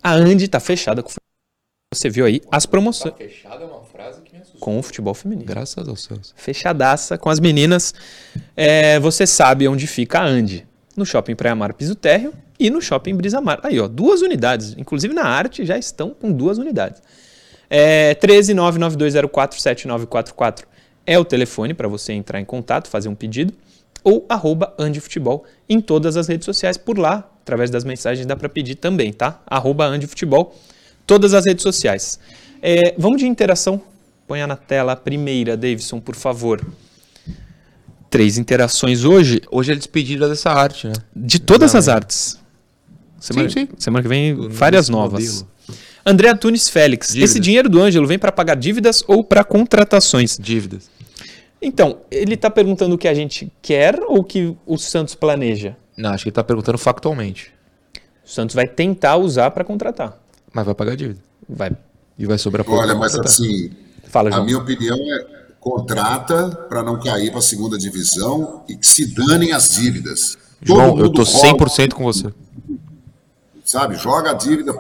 Speaker 1: A Andi está fechada com você viu aí as promoções
Speaker 2: Fechada é uma frase que me assustou.
Speaker 1: com o futebol feminino.
Speaker 2: Graças aos céus.
Speaker 1: Fechadaça com as meninas. É, você sabe onde fica a Andi. No Shopping Praia Mar Piso Térreo e no Shopping Brisa Mar. Aí, ó, duas unidades. Inclusive na arte já estão com duas unidades. É, 13992047944 é o telefone para você entrar em contato, fazer um pedido. Ou arroba Andi Futebol em todas as redes sociais. Por lá, através das mensagens, dá para pedir também, tá? Arroba Andi Futebol, todas as redes sociais. É, vamos de interação. Ponha na tela a primeira, Davidson, por favor. Três interações hoje
Speaker 2: Hoje é despedida dessa arte, né?
Speaker 1: de todas as
Speaker 2: Exatamente.
Speaker 1: artes. Semana,
Speaker 2: sim.
Speaker 1: semana que vem, várias novas.
Speaker 2: modelo.
Speaker 1: André Antunes Félix.
Speaker 2: Dívidas.
Speaker 1: Esse dinheiro do Ângelo vem para pagar dívidas ou para contratações?
Speaker 2: Dívidas.
Speaker 1: Então, ele está perguntando o que a gente quer ou o que o Santos planeja?
Speaker 2: Não, acho que ele tá perguntando factualmente.
Speaker 1: O Santos vai tentar usar para contratar.
Speaker 2: Mas vai pagar dívida.
Speaker 1: Vai.
Speaker 2: E vai sobrar pouco.
Speaker 3: Olha, mas
Speaker 2: contratar.
Speaker 3: assim,
Speaker 1: Fala,
Speaker 3: a
Speaker 1: João.
Speaker 3: minha opinião é contrata para não cair para a segunda divisão e que se danem as dívidas. Todo
Speaker 2: João, eu tô
Speaker 3: rola,
Speaker 2: 100% com você.
Speaker 3: sabe? Joga a dívida.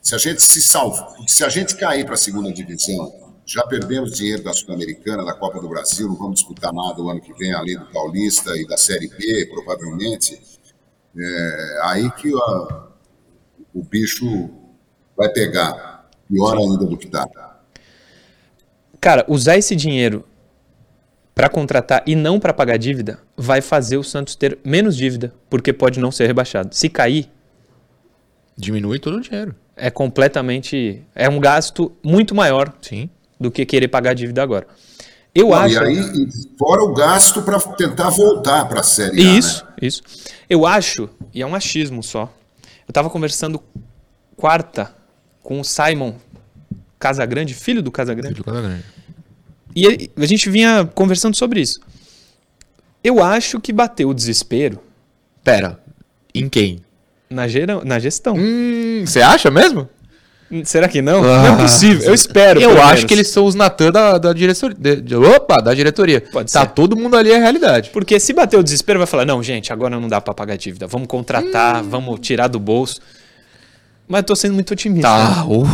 Speaker 3: se a gente se salva, se a gente cair para a segunda divisão, já perdemos dinheiro da Sul-Americana, da Copa do Brasil, não vamos disputar nada o ano que vem, além do Paulista e da Série B, provavelmente. É aí que a- o bicho vai pegar. Pior ainda do que tá.
Speaker 1: Cara, usar esse dinheiro para contratar e não para pagar dívida vai fazer o Santos ter menos dívida, porque pode não ser rebaixado. Se cair,
Speaker 2: Diminui todo o dinheiro.
Speaker 1: é completamente. É um gasto muito maior
Speaker 2: Sim.
Speaker 1: Do que querer pagar a dívida agora. Eu
Speaker 3: Não,
Speaker 1: acho.
Speaker 3: E aí, e fora o gasto para tentar voltar para a Série A.
Speaker 1: Isso,
Speaker 3: Né?
Speaker 1: isso. Eu acho, e é um achismo só. Eu tava conversando quarta com o Simon Casagrande, filho do Casagrande.
Speaker 2: Filho do Casagrande.
Speaker 1: E ele- a gente vinha conversando sobre isso. Eu acho que bateu o desespero
Speaker 2: Pera, em quem?
Speaker 1: na, gera, na gestão.
Speaker 2: Hum, você acha mesmo?
Speaker 1: Será que não?
Speaker 2: Ah.
Speaker 1: não é possível. Eu espero.
Speaker 2: Eu acho
Speaker 1: menos.
Speaker 2: que eles são os Natan da, da diretoria. opa, da diretoria.
Speaker 1: Pode
Speaker 2: tá
Speaker 1: ser.
Speaker 2: todo mundo ali é a realidade.
Speaker 1: Porque se bater o desespero, vai falar: não, gente, agora não dá pra pagar dívida. Vamos contratar,
Speaker 2: Hum.
Speaker 1: vamos tirar do bolso. Mas eu tô sendo muito otimista.
Speaker 2: Tá, uh,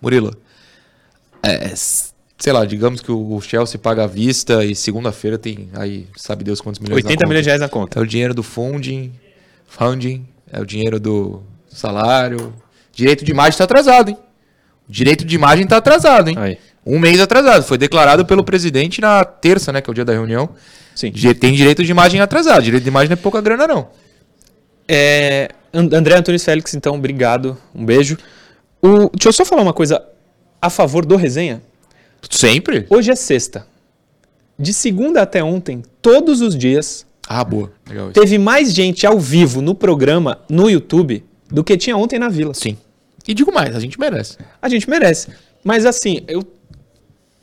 Speaker 2: Murilo. É, sei lá, digamos que o Chelsea paga à vista e segunda-feira tem aí, sabe Deus quantos milhões
Speaker 1: 80 milhões de reais na conta.
Speaker 2: É o dinheiro do funding, funding, é o dinheiro do salário. Direito de imagem tá atrasado, hein? Direito de imagem tá atrasado, hein?
Speaker 1: Aí.
Speaker 2: Um mês atrasado. Foi declarado pelo presidente na terça, né? Que é o dia da reunião.
Speaker 1: Sim.
Speaker 2: Tem direito de imagem atrasado. Direito de imagem não é pouca grana, não.
Speaker 1: É, And- André Antunes Félix, então, obrigado. Um beijo. O, deixa eu só falar uma coisa a favor do resenha.
Speaker 2: Sempre?
Speaker 1: Hoje é sexta. De segunda até ontem, todos os dias,
Speaker 2: Ah, boa. Legal isso.
Speaker 1: teve mais gente ao vivo no programa, no YouTube, do que tinha ontem na Vila.
Speaker 2: Sim. E digo mais, a gente merece.
Speaker 1: A gente merece. Mas assim, eu.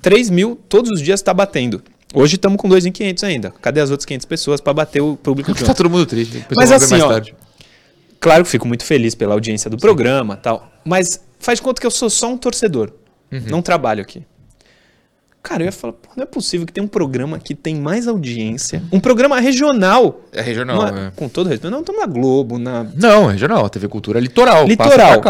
Speaker 1: 3 mil todos os dias tá batendo. Hoje estamos com 2.500 ainda. Cadê as outras 500 pessoas para bater o público de
Speaker 2: Tá todo mundo triste.
Speaker 1: Mas assim,
Speaker 2: mais
Speaker 1: ó,
Speaker 2: tarde.
Speaker 1: Claro que fico muito feliz pela audiência do programa tal. Mas faz de conta que eu sou só um torcedor.
Speaker 2: Uhum.
Speaker 1: Não trabalho aqui. Cara, eu ia falar, pô, não é possível que tem um programa que tem mais audiência. Um programa regional.
Speaker 2: É regional,
Speaker 1: Não
Speaker 2: é.
Speaker 1: Com todo respeito. Não, estamos na Globo, na.
Speaker 2: Não, é regional. A TV Cultura é litoral.
Speaker 1: Litoral.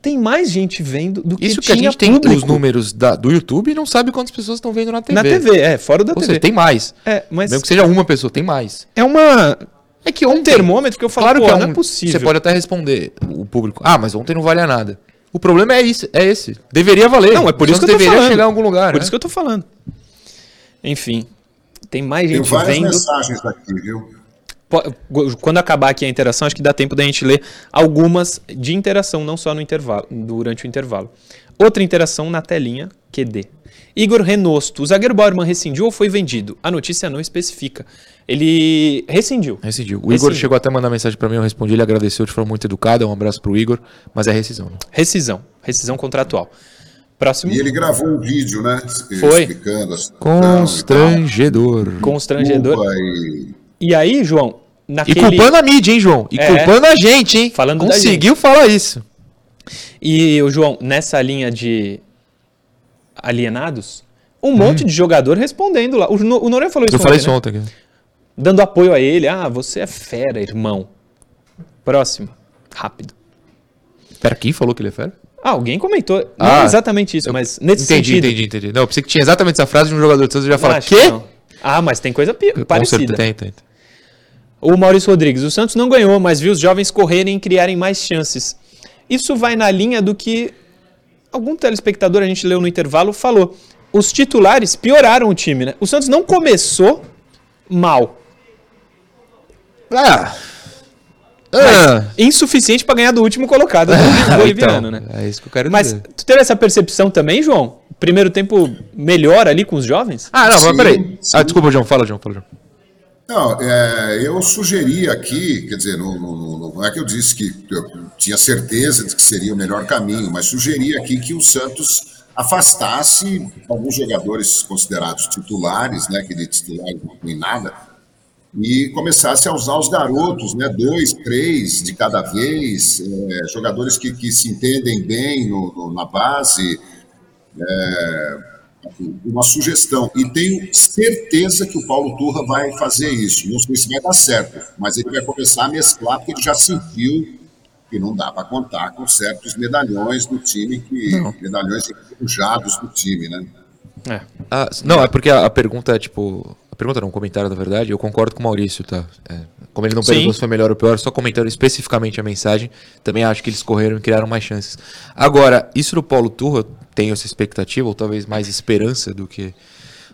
Speaker 1: Tem mais gente vendo do que
Speaker 2: Isso que a gente tem
Speaker 1: público
Speaker 2: os números da- do YouTube e não sabe quantas pessoas estão vendo na TV.
Speaker 1: na TV. É, fora da
Speaker 2: Ou
Speaker 1: TV.
Speaker 2: seja, tem mais.
Speaker 1: É, mas
Speaker 2: Mesmo que seja uma pessoa, tem mais.
Speaker 1: é uma.
Speaker 2: É que
Speaker 1: um
Speaker 2: ontem...
Speaker 1: termômetro que eu falo,
Speaker 2: Claro que é
Speaker 1: não
Speaker 2: um,
Speaker 1: é possível.
Speaker 2: Você pode até responder o público. Ah, mas ontem não valia nada. O problema é, isso, é esse. Deveria valer.
Speaker 1: Não, é por isso que
Speaker 2: deveria
Speaker 1: falando.
Speaker 2: chegar em algum lugar.
Speaker 1: Por
Speaker 2: né?
Speaker 1: isso que eu tô falando. Enfim, tem mais
Speaker 3: Tem
Speaker 1: gente
Speaker 3: várias
Speaker 1: vendo.
Speaker 3: mensagens aqui, viu?
Speaker 1: Quando acabar aqui a interação, acho que dá tempo da gente ler algumas de interação, não só no intervalo, durante o intervalo. Outra interação na telinha, QD. Igor Renosto, o zagueiro Bauerman rescindiu ou foi vendido? A notícia não especifica. Ele rescindiu.
Speaker 2: Rescindiu. O Igor
Speaker 1: Rescindiu.
Speaker 2: chegou até a mandar mensagem pra mim, eu respondi, ele agradeceu de forma muito educada, um abraço pro Igor, mas é rescisão. né?
Speaker 1: Rescisão. Rescisão contratual. Próximo.
Speaker 3: E ele gravou um vídeo, né?
Speaker 1: Foi.
Speaker 3: Explicando a
Speaker 2: Constrangedor.
Speaker 1: Constrangedor.
Speaker 3: Culpa e-
Speaker 1: E aí, João,
Speaker 2: E
Speaker 1: naquele.
Speaker 2: culpando a mídia, hein, João? E
Speaker 1: É.
Speaker 2: culpando a gente, hein?
Speaker 1: Falando da
Speaker 2: Conseguiu falar isso.
Speaker 1: E o João, nessa linha de alienados, um monte de jogador respondendo lá. O, No- o Noronha falou isso
Speaker 2: Hum. Eu falei isso
Speaker 1: ontem, né?
Speaker 2: ontem. aqui.
Speaker 1: Dando apoio a ele. Ah, você é fera, irmão. Próximo. Rápido.
Speaker 2: Pera, quem falou que ele é fera?
Speaker 1: Ah, alguém comentou. Não
Speaker 2: Ah,
Speaker 1: exatamente isso, mas nesse
Speaker 2: entendi,
Speaker 1: sentido.
Speaker 2: entendi, entendi. Não, eu pensei que tinha exatamente essa frase de um jogador de Santos e já fala,
Speaker 1: Acho que
Speaker 2: quê?
Speaker 1: não. Ah, mas tem coisa pi- parecida.
Speaker 2: certeza, tem, tem.
Speaker 1: O Maurício Rodrigues, o Santos não ganhou, mas viu os jovens correrem e criarem mais chances. Isso vai na linha do que algum telespectador, a gente leu no intervalo, falou. Os titulares pioraram o time, né? O Santos não começou mal.
Speaker 2: Ah,
Speaker 1: mas
Speaker 2: ah.
Speaker 1: insuficiente para ganhar do último colocado do boliviano, né?
Speaker 2: É isso que eu quero
Speaker 1: Mas
Speaker 2: dizer.
Speaker 1: tu teve essa percepção também, João? Primeiro tempo melhor ali com os jovens?
Speaker 2: Ah, não, mas
Speaker 3: Sim,
Speaker 2: peraí.
Speaker 3: sim.
Speaker 2: Ah, desculpa, João. Fala, João. Fala, João.
Speaker 3: Não, é, eu sugeri aqui, quer dizer, não, não- não- não é que eu disse que eu tinha certeza de que seria o melhor caminho, mas sugeri aqui que o Santos afastasse alguns jogadores considerados titulares, né, que de titulares não tem nada, e começasse a usar os garotos, né, dois, três de cada vez, é, jogadores que, que se entendem bem no- no- na base, uma sugestão. E tenho certeza que o Paulo Turra vai fazer isso. Não sei se vai dar certo, mas ele vai começar a mesclar, porque ele já sentiu que não dá para contar com certos medalhões do time, que medalhões enferrujados do time, né?
Speaker 1: É.
Speaker 2: Ah, não, é porque a, a pergunta é tipo. Pergunta não, um comentário, na verdade. Eu concordo com o Maurício, tá? É, como ele não perguntou se foi melhor ou pior, só comentando especificamente a mensagem, também acho que eles correram e criaram mais chances. Agora, isso do Paulo Turra, tenho essa expectativa, ou talvez mais esperança do que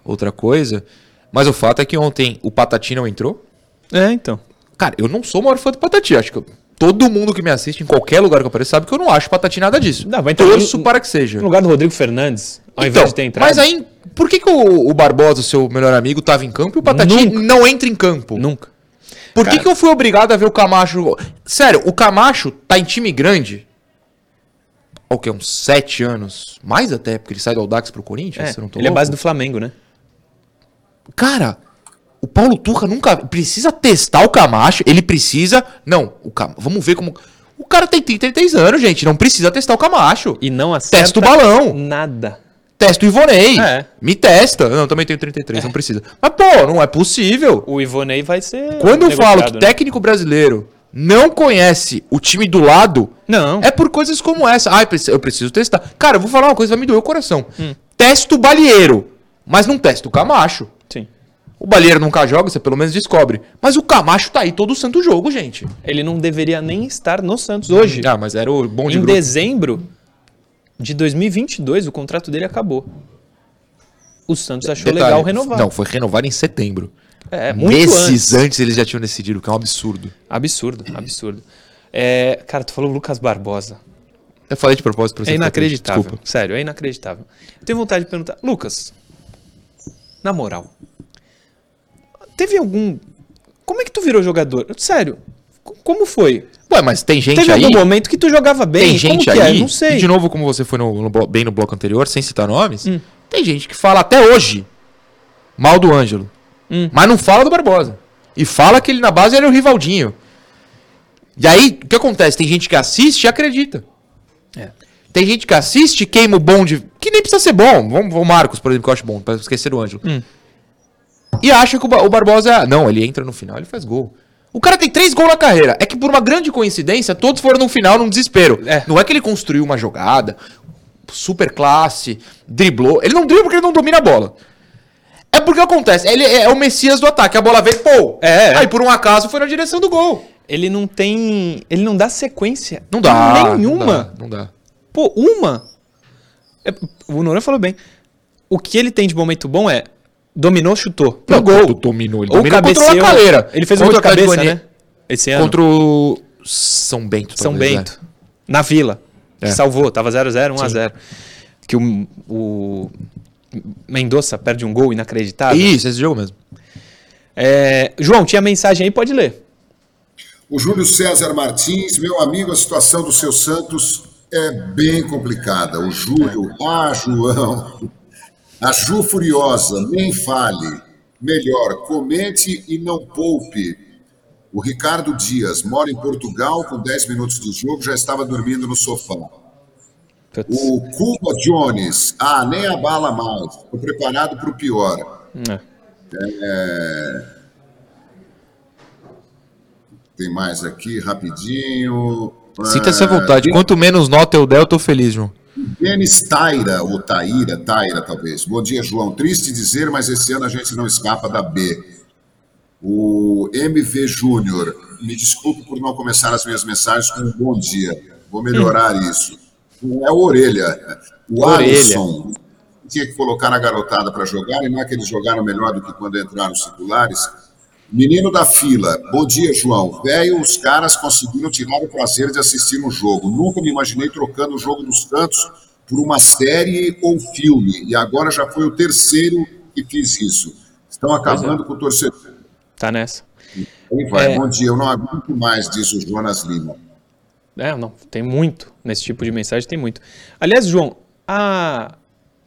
Speaker 2: outra coisa. Mas o fato é que ontem o Patati não entrou.
Speaker 1: É, então.
Speaker 2: Cara, eu não sou o maior fã do Patati. Acho que eu- todo mundo que me assiste, em qualquer lugar que eu apareço, sabe que eu não acho Patati nada disso.
Speaker 1: Não, vai entrar
Speaker 2: Torço para que seja.
Speaker 1: No lugar do Rodrigo Fernandes, ao
Speaker 2: Então,
Speaker 1: invés de ter entrado.
Speaker 2: Mas aí, por que, que o, o Barbosa, seu melhor amigo, tava em campo e o Patati
Speaker 1: Nunca.
Speaker 2: não entra em campo?
Speaker 1: Nunca.
Speaker 2: Por que,
Speaker 1: Cara.
Speaker 2: que eu fui obrigado a ver o Camacho? Sério, o Camacho tá em time grande. O que? Uns sete anos? Mais até, porque ele sai do Audax pro Corinthians?
Speaker 1: É, ele é
Speaker 2: louco.
Speaker 1: base do Flamengo, né?
Speaker 2: Cara, o Paulo Turra nunca. Precisa testar o Camacho. Ele precisa. Não, o Cam... vamos ver como. O cara tem 33 anos, gente. Não precisa testar o Camacho.
Speaker 1: E não acerta
Speaker 2: Testa o balão.
Speaker 1: nada.
Speaker 2: Testa o Ivonei.
Speaker 1: É.
Speaker 2: Me testa. Não, também tenho 33, não precisa. Mas, pô, não é possível.
Speaker 1: O Ivonei vai ser.
Speaker 2: Quando eu falo que
Speaker 1: né?
Speaker 2: técnico brasileiro não conhece o time do lado,
Speaker 1: Não.
Speaker 2: é por coisas como essa. Ah, eu preciso- testar. Cara, eu vou falar uma coisa, vai me doer o coração.
Speaker 1: Hum.
Speaker 2: Testa o Balieiro, mas não testa o Camacho.
Speaker 1: Sim.
Speaker 2: O Balieiro nunca joga, você pelo menos descobre. Mas o Camacho tá aí todo santo jogo, gente.
Speaker 1: Ele não deveria nem estar no Santos hoje.
Speaker 2: Ah, mas era o bom de
Speaker 1: em
Speaker 2: grupo.
Speaker 1: dezembro, de 2022 o contrato dele acabou. O Santos achou
Speaker 2: Detalhe,
Speaker 1: legal renovar.
Speaker 2: Não, foi renovado em setembro.
Speaker 1: é, muito
Speaker 2: Meses
Speaker 1: antes.
Speaker 2: antes. eles já tinham decidido, que é um absurdo.
Speaker 1: Absurdo, absurdo. É, cara, tu falou Lucas Barbosa.
Speaker 2: Eu falei de propósito pra você.
Speaker 1: É inacreditável.
Speaker 2: Desculpa.
Speaker 1: Sério, é inacreditável. Eu tenho vontade de perguntar, Lucas, na moral, teve algum. Como é que tu virou jogador? Sério, co- como foi?
Speaker 2: Ué, mas tem gente
Speaker 1: Teve
Speaker 2: aí.
Speaker 1: algum momento que tu jogava bem?
Speaker 2: Tem gente
Speaker 1: que
Speaker 2: aí.
Speaker 1: É? Não sei.
Speaker 2: e De novo, como você foi no, no blo- bem no bloco anterior, sem citar nomes,
Speaker 1: Hum.
Speaker 2: tem gente que fala até hoje mal do Ângelo.
Speaker 1: Hum.
Speaker 2: Mas não fala do Barbosa. E fala que ele na base era o Rivaldinho. E aí, o que acontece? Tem gente que assiste e acredita.
Speaker 1: É.
Speaker 2: Tem gente que assiste, queima o bonde, que nem precisa ser bom. Vamos o Marcos, por exemplo, que eu acho bom, pra esquecer do Ângelo.
Speaker 1: Hum.
Speaker 2: E acha que o, o Barbosa. Não, ele entra no final, ele faz gol. O cara tem três gols na carreira. É que por uma grande coincidência, todos foram no final num desespero.
Speaker 1: É.
Speaker 2: Não é que ele construiu uma jogada, super classe, driblou. Ele não dribla porque ele não domina a bola. É porque acontece, ele é o Messias do ataque. A bola veio, pô!
Speaker 1: É, é.
Speaker 2: Aí por um acaso foi na direção do gol.
Speaker 1: Ele não tem. Ele não dá sequência.
Speaker 2: Não dá.
Speaker 1: Nenhuma.
Speaker 2: Não dá. Não dá.
Speaker 1: Pô, uma. É, o Noran falou bem. O que ele tem de momento bom é. Dominou, chutou. Pro
Speaker 2: Não,
Speaker 1: gol.
Speaker 2: do- dominou. Ele
Speaker 1: Ou
Speaker 2: dominou contra o
Speaker 1: cabeceou.
Speaker 2: Lacaleira.
Speaker 1: Ele fez um
Speaker 2: Contra
Speaker 1: gol de cabeça,
Speaker 2: Goianiense.
Speaker 1: né? Esse ano.
Speaker 2: Contra o São Bento.
Speaker 1: São
Speaker 2: talvez,
Speaker 1: Bento. Na Vila. Que
Speaker 2: É.
Speaker 1: salvou. Tava 0x0, 1x0. Que o, o Mendonça perde um gol
Speaker 2: é.
Speaker 1: inacreditável.
Speaker 2: Isso, esse jogo mesmo.
Speaker 1: É, João, tinha mensagem aí, pode ler.
Speaker 3: O Júlio César Martins, meu amigo, a situação do seu Santos é bem complicada. O Júlio, ah, João, a Ju Furiosa, nem fale. Melhor, comente e não poupe. O Ricardo Dias mora em Portugal, com 10 minutos de jogo, já estava dormindo no sofá. O Cuba Jones, ah, nem abala mais. Estou preparado para o pior.
Speaker 1: É.
Speaker 3: Tem mais aqui, rapidinho.
Speaker 2: Sinta-se à
Speaker 3: Ah,
Speaker 2: vontade. Quanto menos nota eu der, eu tô feliz, João.
Speaker 3: Denis Taira, ou Taíra, Taira talvez. Bom dia, João. Triste dizer, mas esse ano a gente não escapa da B. O MV Júnior, me desculpe por não começar as minhas mensagens com um bom dia. Vou melhorar isso. Não é a orelha. O
Speaker 1: Orelha.
Speaker 3: Alisson tinha que colocar a garotada para jogar, e não é que eles jogaram melhor do que quando entraram os titulares. Menino da fila, bom dia, João. Velho, os caras conseguiram tirar o prazer de assistir um jogo. Nunca me imaginei trocando o jogo dos Santos por uma série ou filme. E agora já foi o terceiro que fiz isso. Estão acabando com o torcedor.
Speaker 1: Tá nessa.
Speaker 3: Aí vai,
Speaker 1: É.
Speaker 3: bom dia. Eu não aguento mais, diz o Jonas Lima.
Speaker 1: É, não, tem muito. Nesse tipo de mensagem tem muito. Aliás, João, a.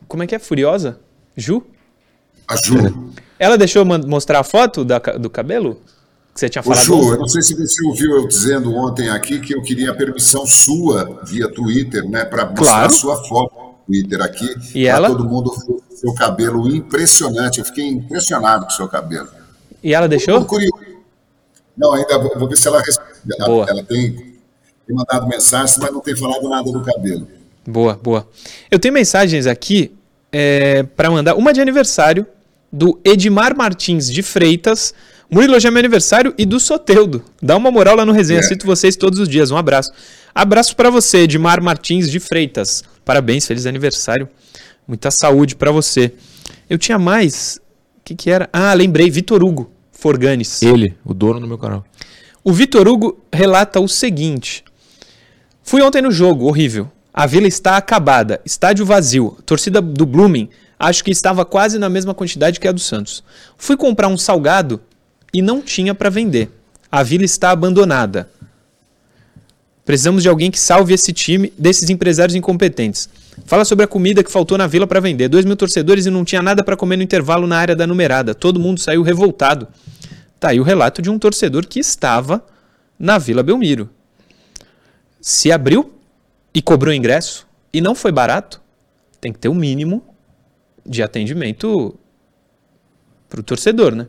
Speaker 1: Como é que é? Furiosa? Ju?
Speaker 3: A Ju.
Speaker 1: Ela deixou mostrar a foto da do cabelo? Que você tinha
Speaker 3: Ô,
Speaker 1: falado?
Speaker 3: Ju,
Speaker 1: ontem?
Speaker 3: eu não sei se você ouviu eu dizendo ontem aqui que eu queria a permissão sua via Twitter, né, para mostrar
Speaker 1: Claro.
Speaker 3: a sua foto no Twitter aqui.
Speaker 1: E ela?
Speaker 3: todo mundo ver o seu cabelo impressionante. Eu fiquei impressionado com o seu cabelo.
Speaker 1: E ela deixou?
Speaker 3: Tô curioso. Não, ainda vou, vou ver se ela responde. Ela,
Speaker 1: Boa.
Speaker 3: ela tem, tem mandado mensagens, mas não tem falado nada do cabelo.
Speaker 1: Boa, boa. Eu tenho mensagens aqui é, para mandar. Uma de aniversário do Edmar Martins de Freitas. Murilo, hoje é meu aniversário e do Soteudo. Dá uma moral lá no resenha.
Speaker 3: É.
Speaker 1: Cito vocês todos os dias. Um abraço. Abraço para você, Edmar Martins de Freitas. Parabéns, feliz aniversário. Muita saúde para você. Eu tinha mais. O que, que era? Ah, lembrei. Vitor Hugo Forganes.
Speaker 2: Ele, o dono do meu canal.
Speaker 1: O Vitor Hugo relata o seguinte: Fui ontem no jogo, horrível. A vila está acabada, estádio vazio. Torcida do Blooming, acho que estava quase na mesma quantidade que a do Santos. Fui comprar um salgado e não tinha para vender. A vila está abandonada. Precisamos de alguém que salve esse time desses empresários incompetentes. Fala sobre a comida que faltou na vila para vender. Dois mil torcedores e não tinha nada para comer no intervalo na área da numerada. Todo mundo saiu revoltado. Tá aí o relato de um torcedor que estava na Vila Belmiro. Se abriu e cobrou ingresso e não foi barato, tem que ter o um mínimo de atendimento para o torcedor, né?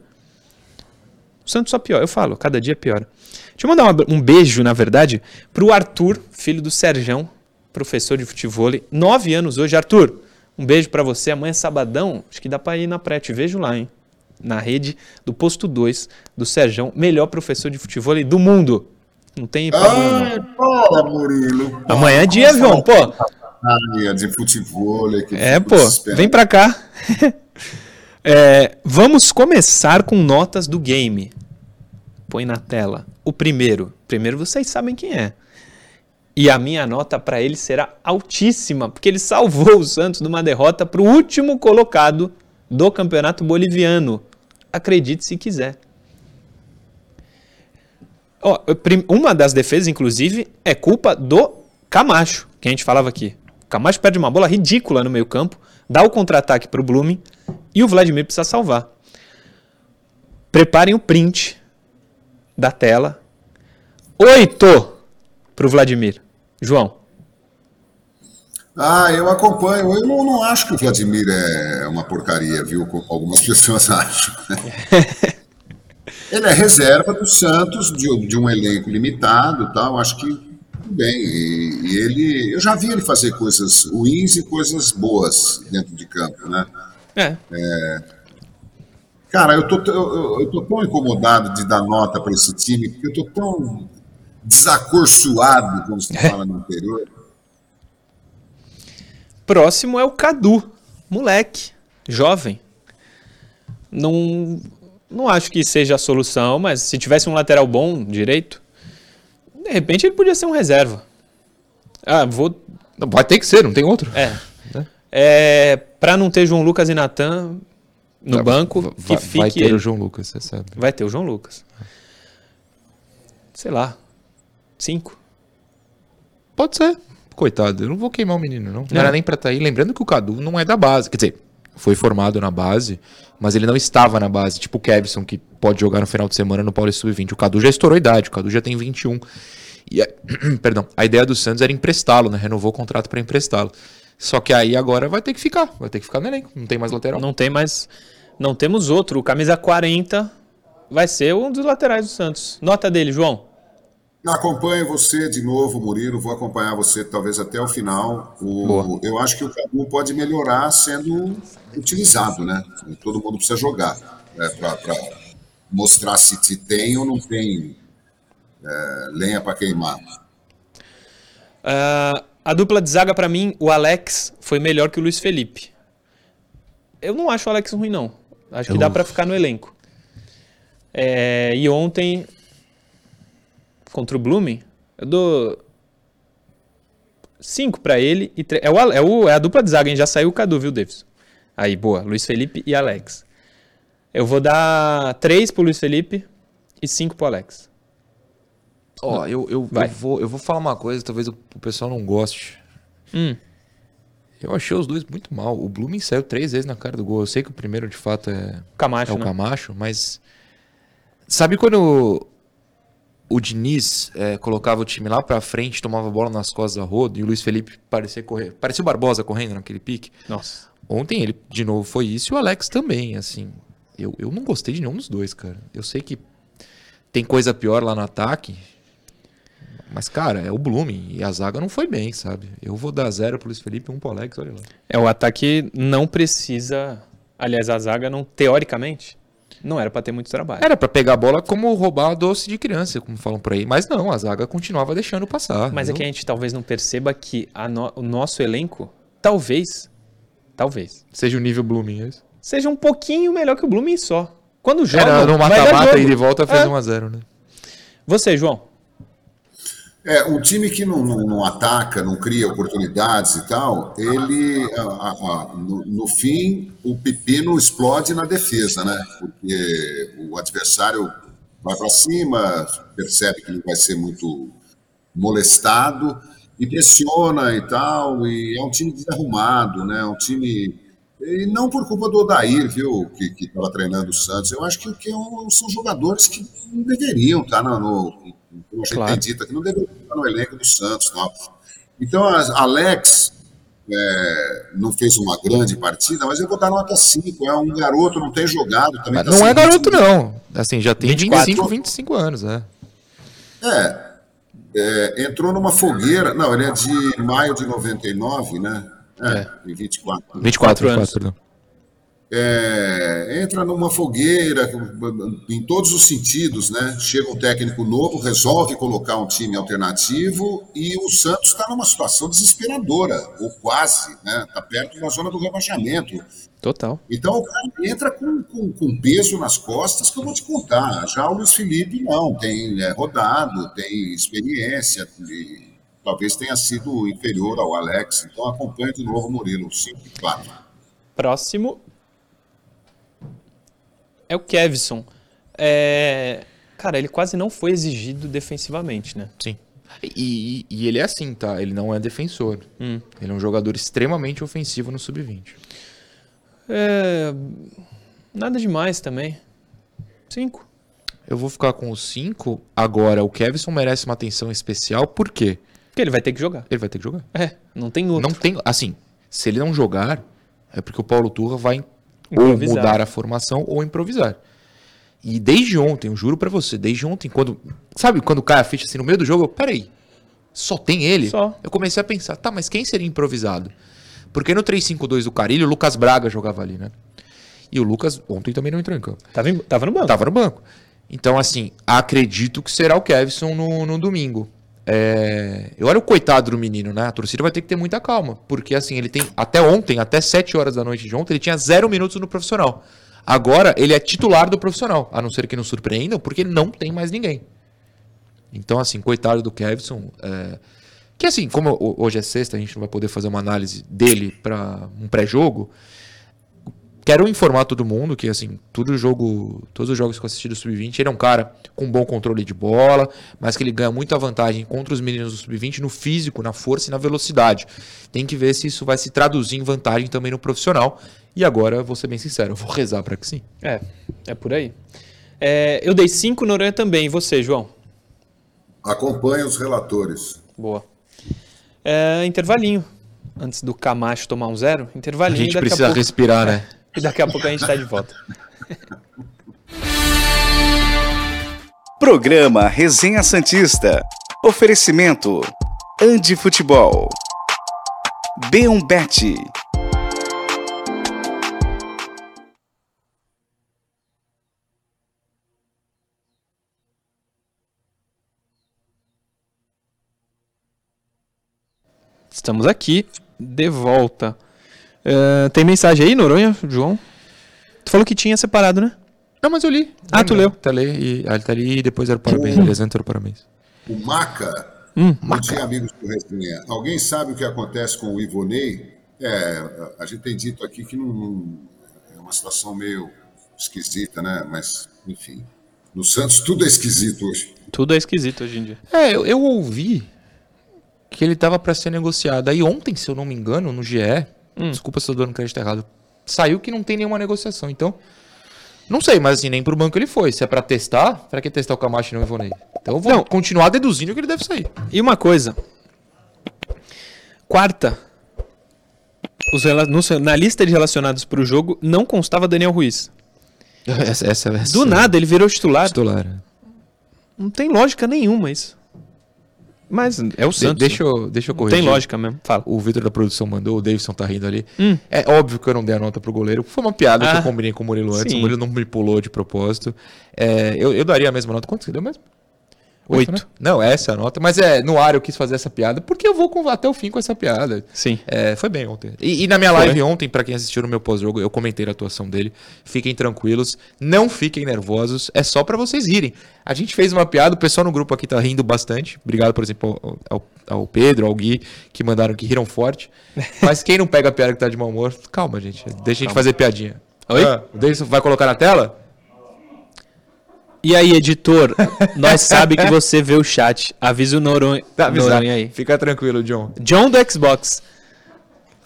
Speaker 1: O Santos só pior, eu falo, cada dia piora. Deixa eu mandar uma- um beijo, na verdade, pro Arthur, filho do Serjão, professor de futebol, nove anos hoje. Arthur, um beijo pra você. Amanhã é sabadão, acho que dá pra ir na pré, te vejo lá, hein? Na rede do posto 2 do Serjão, melhor professor de futebol do mundo. Não tem problema. não.
Speaker 3: Ai, para, Murilo.
Speaker 1: Amanhã é dia, João, pô.
Speaker 3: Praia de futebol.
Speaker 1: É, pô, vem pra cá. é, vamos começar com notas do game. Põe na tela. O primeiro. Primeiro vocês sabem quem é. E a minha nota para ele será altíssima, porque ele salvou o Santos de uma derrota para o último colocado do Campeonato Boliviano. Acredite se quiser. Ó, uma das defesas, inclusive, é culpa do Camacho, que a gente falava aqui. Camacho perde uma bola ridícula no meio-campo, dá o contra-ataque para o Blooming e o Vladimir precisa salvar. Preparem o print da tela. Oito para o Vladimir. João.
Speaker 3: Ah, eu acompanho. Eu não, não, acho que o Vladimir é uma porcaria, viu? Como algumas pessoas acham. Ele é reserva do Santos, de, de um elenco limitado tal. Acho que tudo bem. E, e, ele. Eu já vi ele fazer coisas ruins e coisas boas dentro de campo, né?
Speaker 1: É.
Speaker 3: é cara, eu tô, eu, eu tô tão incomodado de dar nota para esse time, porque eu tô tão desacorçoado, como se fala no interior.
Speaker 1: Próximo é o Cadu, moleque, jovem. Não, não acho que seja a solução, mas se tivesse um lateral bom, direito, de repente ele podia ser um reserva. Ah, vou.
Speaker 2: Não, vai ter que ser, não tem outro.
Speaker 1: É. Né? é para não ter João Lucas e Natan no banco,
Speaker 2: vai,
Speaker 1: que fique.
Speaker 2: Vai ter ele. o João Lucas, você sabe.
Speaker 1: Vai ter o João Lucas. Sei lá. Cinco.
Speaker 2: Pode ser. Coitado, eu não vou queimar o menino, não. Não, não era nem pra estar tá aí. Lembrando que o Cadu não é da base. Quer dizer, foi formado na base, mas ele não estava na base. Tipo o Kevson, que pode jogar no final de semana no Paulista Sub-20. O Cadu já estourou a idade, o Cadu já tem 21. E a, perdão, a ideia do Santos era emprestá-lo, né? Renovou o contrato para emprestá-lo. Só que aí agora vai ter que ficar, vai ter que ficar no elenco. Não tem mais lateral.
Speaker 1: Não tem mais. Não temos outro. O camisa 40 vai ser um dos laterais do Santos. Nota dele, João.
Speaker 3: Acompanho você de novo, Murilo. Vou acompanhar você talvez até o final. O, eu acho que o Cadu pode melhorar sendo utilizado, né? Todo mundo precisa jogar né? para mostrar se te tem ou não tem é, lenha para queimar.
Speaker 1: Uh, a dupla de zaga, para mim, o Alex foi melhor que o Luiz Felipe. Eu não acho o Alex ruim, não. Acho que dá para ficar no elenco. É, e ontem contra o Blooming, eu dou 5 para ele e é, o, é, o, é a dupla de zaga, hein? Já saiu o Cadu, viu, Davis? Aí, boa. Luiz Felipe e Alex. Eu vou dar 3 pro Luiz Felipe e 5 pro Alex.
Speaker 2: Ó, oh, eu, eu, eu, vou, eu vou falar uma coisa, talvez o, o pessoal não goste.
Speaker 1: Hum.
Speaker 2: Eu achei os dois muito mal. O Blooming saiu três vezes na cara do gol. Eu sei que o primeiro, de fato, é,
Speaker 1: Camacho,
Speaker 2: é o
Speaker 1: né?
Speaker 2: Camacho, mas. Sabe quando o Diniz é, colocava o time lá pra frente, tomava a bola nas costas da roda e o Luiz Felipe parecia correr. Parecia o Barbosa correndo naquele pique.
Speaker 1: Nossa.
Speaker 2: Ontem ele, de novo, foi isso e o Alex também, assim. Eu, eu não gostei de nenhum dos dois, cara. Eu sei que tem coisa pior lá no ataque. Mas, cara, é o Blooming. E a zaga não foi bem, sabe? Eu vou dar zero pro Luiz Felipe e um pro Alex, olha lá.
Speaker 1: É, o ataque não precisa. Aliás, a zaga não, teoricamente, não era para ter muito trabalho.
Speaker 2: Era para pegar a bola como roubar doce de criança, como falam por aí. Mas não, a zaga continuava deixando passar.
Speaker 1: Mas é que a gente talvez não perceba que no, o nosso elenco, talvez, talvez.
Speaker 2: Seja o nível Blooming, é isso?
Speaker 1: Seja um pouquinho melhor que o Blooming só. Quando joga,
Speaker 2: Era no mata-mata e de volta fez é. 1x0, né?
Speaker 1: Você, João.
Speaker 3: É, um time que não, não, não, ataca, não cria oportunidades e tal, ele, a, a, no, no, fim, o pepino explode na defesa, né? Porque o adversário vai para cima, percebe que ele vai ser muito molestado e pressiona e tal, e é um time desarrumado, né? É um time e não por culpa do Odair, viu, que estava treinando o Santos. Eu acho que, que são jogadores que não deveriam estar no, no, como a claro. tem dito aqui, não deveria estar no elenco do Santos. Não. Então, a Alex é, não fez uma grande partida, mas eu vou dar nota 5. É um garoto, não tem jogado. Também
Speaker 2: tá não é garoto, não. Assim, já tem 24, 25, 25 anos, é.
Speaker 3: É, é, entrou numa fogueira. Não, ele é de maio de 99, né? É, é. 24.
Speaker 2: 24, 24 anos.
Speaker 3: É, entra numa fogueira, em todos os sentidos, né? Chega um técnico novo, resolve colocar um time alternativo e o Santos está numa situação desesperadora, ou quase, né? Está perto da zona do rebaixamento.
Speaker 1: Total.
Speaker 3: Então o cara entra com, com, com, peso nas costas que eu vou te contar. Já o Luiz Felipe não, tem é, rodado, tem experiência, e talvez tenha sido inferior ao Alex. Então acompanha de novo o Murilo, 5 e 4.
Speaker 1: Próximo, é o Kevson. É... Cara, ele quase não foi exigido defensivamente, né?
Speaker 2: Sim. E, e, ele é assim, tá? Ele não é defensor. Hum. Ele é um jogador extremamente ofensivo no sub-20.
Speaker 1: É... Nada demais também. Cinco.
Speaker 2: Eu vou ficar com os cinco. Agora, o Kevson merece uma atenção especial, por quê?
Speaker 1: Porque ele vai ter que jogar.
Speaker 2: Ele vai ter que jogar.
Speaker 1: É, não tem outro.
Speaker 2: Não tem. Assim, se ele não jogar, é porque o Paulo Turra vai ou mudar a formação ou improvisar. E desde ontem, eu juro para você, desde ontem, quando. Sabe quando cai a ficha assim no meio do jogo? Eu, peraí, só tem ele?
Speaker 1: Só.
Speaker 2: Eu comecei a pensar, tá, mas quem seria improvisado? Porque no 3-5-2 do Carilho, o Lucas Braga jogava ali, né? E o Lucas ontem também não entrou em campo.
Speaker 1: Tava, em, tava no banco.
Speaker 2: Tava no banco. Então, assim, acredito que será o Kevson no, no domingo. É... Eu olho o coitado do menino, né? A torcida vai ter que ter muita calma. Porque, assim, ele tem. Até ontem, até 7 horas da noite de ontem, ele tinha zero minutos no profissional. Agora, ele é titular do profissional. A não ser que não surpreendam, porque não tem mais ninguém. Então, assim, coitado do Kevson. É... Que, assim, como hoje é sexta, a gente não vai poder fazer uma análise dele para um pré-jogo. Quero informar todo mundo que, assim, todo jogo, todos os jogos que eu assisti do Sub-20, ele é um cara com bom controle de bola, mas que ele ganha muita vantagem contra os meninos do Sub-20 no físico, na força e na velocidade. Tem que ver se isso vai se traduzir em vantagem também no profissional. E agora, vou ser bem sincero, eu vou rezar para que sim.
Speaker 1: É, é por aí. É, eu dei 5 Noronha também. E você, João?
Speaker 3: Acompanha os relatores.
Speaker 1: Boa. É, intervalinho. Antes do Camacho tomar um zero, intervalinho.
Speaker 2: A gente precisa a pouco... respirar, né?
Speaker 1: E daqui a pouco a gente está de volta.
Speaker 4: Programa Resenha Santista. Oferecimento. Andi Futebol. B1Bet.
Speaker 1: Estamos aqui de volta. Uh, tem mensagem aí, Noronha, João? Tu falou que tinha separado, né?
Speaker 2: Não, mas eu li.
Speaker 1: Ah, tu leu?
Speaker 2: Tá ali, e, ah, tá ali e depois era o parabéns. Eles entram parabéns.
Speaker 3: O Maca, hum, não tinha amigos do Resenha. Alguém sabe o que acontece com o Ivonei? É, a gente tem dito aqui que não, não, é uma situação meio esquisita, né? Mas, enfim. No Santos tudo é esquisito hoje.
Speaker 1: Tudo é esquisito hoje em dia.
Speaker 2: É, eu, eu ouvi que ele tava para ser negociado. Aí ontem, se eu não me engano, no GE, Hum. Desculpa se eu tô dando crédito errado. Saiu que não tem nenhuma negociação. Então, não sei, mas assim, nem pro banco ele foi. Se é pra testar, pra que testar o Camacho e não o Ivonei? Então eu vou não. continuar deduzindo que ele deve sair.
Speaker 1: E uma coisa. Quarta. Os, no, na lista de relacionados pro jogo não constava Daniel Ruiz.
Speaker 2: Essa, essa, essa,
Speaker 1: Do nada, ele virou titular.
Speaker 2: Titular.
Speaker 1: Não tem lógica nenhuma isso. Mas é o Santos. De,
Speaker 2: deixa, eu, deixa eu corrigir.
Speaker 1: Tem lógica mesmo. Fala.
Speaker 2: O Vitor da produção mandou, o Davidson tá rindo ali. Hum. É óbvio que eu não dei a nota pro goleiro. Foi uma piada ah, que eu combinei com o Murilo antes. Sim. O Murilo não me pulou de propósito. É, eu, eu daria a mesma nota. Quanto você deu mesmo?
Speaker 1: Oito. Né?
Speaker 2: Não, essa é a nota. Mas é, no ar eu quis fazer essa piada, porque eu vou com, até o fim com essa piada.
Speaker 1: Sim.
Speaker 2: É, foi bem ontem. E, e na minha foi. live ontem, para quem assistiu no meu pós-jogo, eu comentei a atuação dele. Fiquem tranquilos, não fiquem nervosos, é só para vocês irem. A gente fez uma piada, o pessoal no grupo aqui tá rindo bastante. Obrigado, por exemplo, ao, ao, Pedro, ao Gui, que mandaram que riram forte. Mas quem não pega a piada que tá de mau humor, calma, gente. Deixa a gente fazer piadinha.
Speaker 1: Oi? Ah,
Speaker 2: o Deison vai colocar na tela?
Speaker 1: E aí, editor, nós sabe que você vê o chat. Avisa o Noronha,
Speaker 2: tá, Noronha aí. Fica tranquilo, John.
Speaker 1: John do Xbox.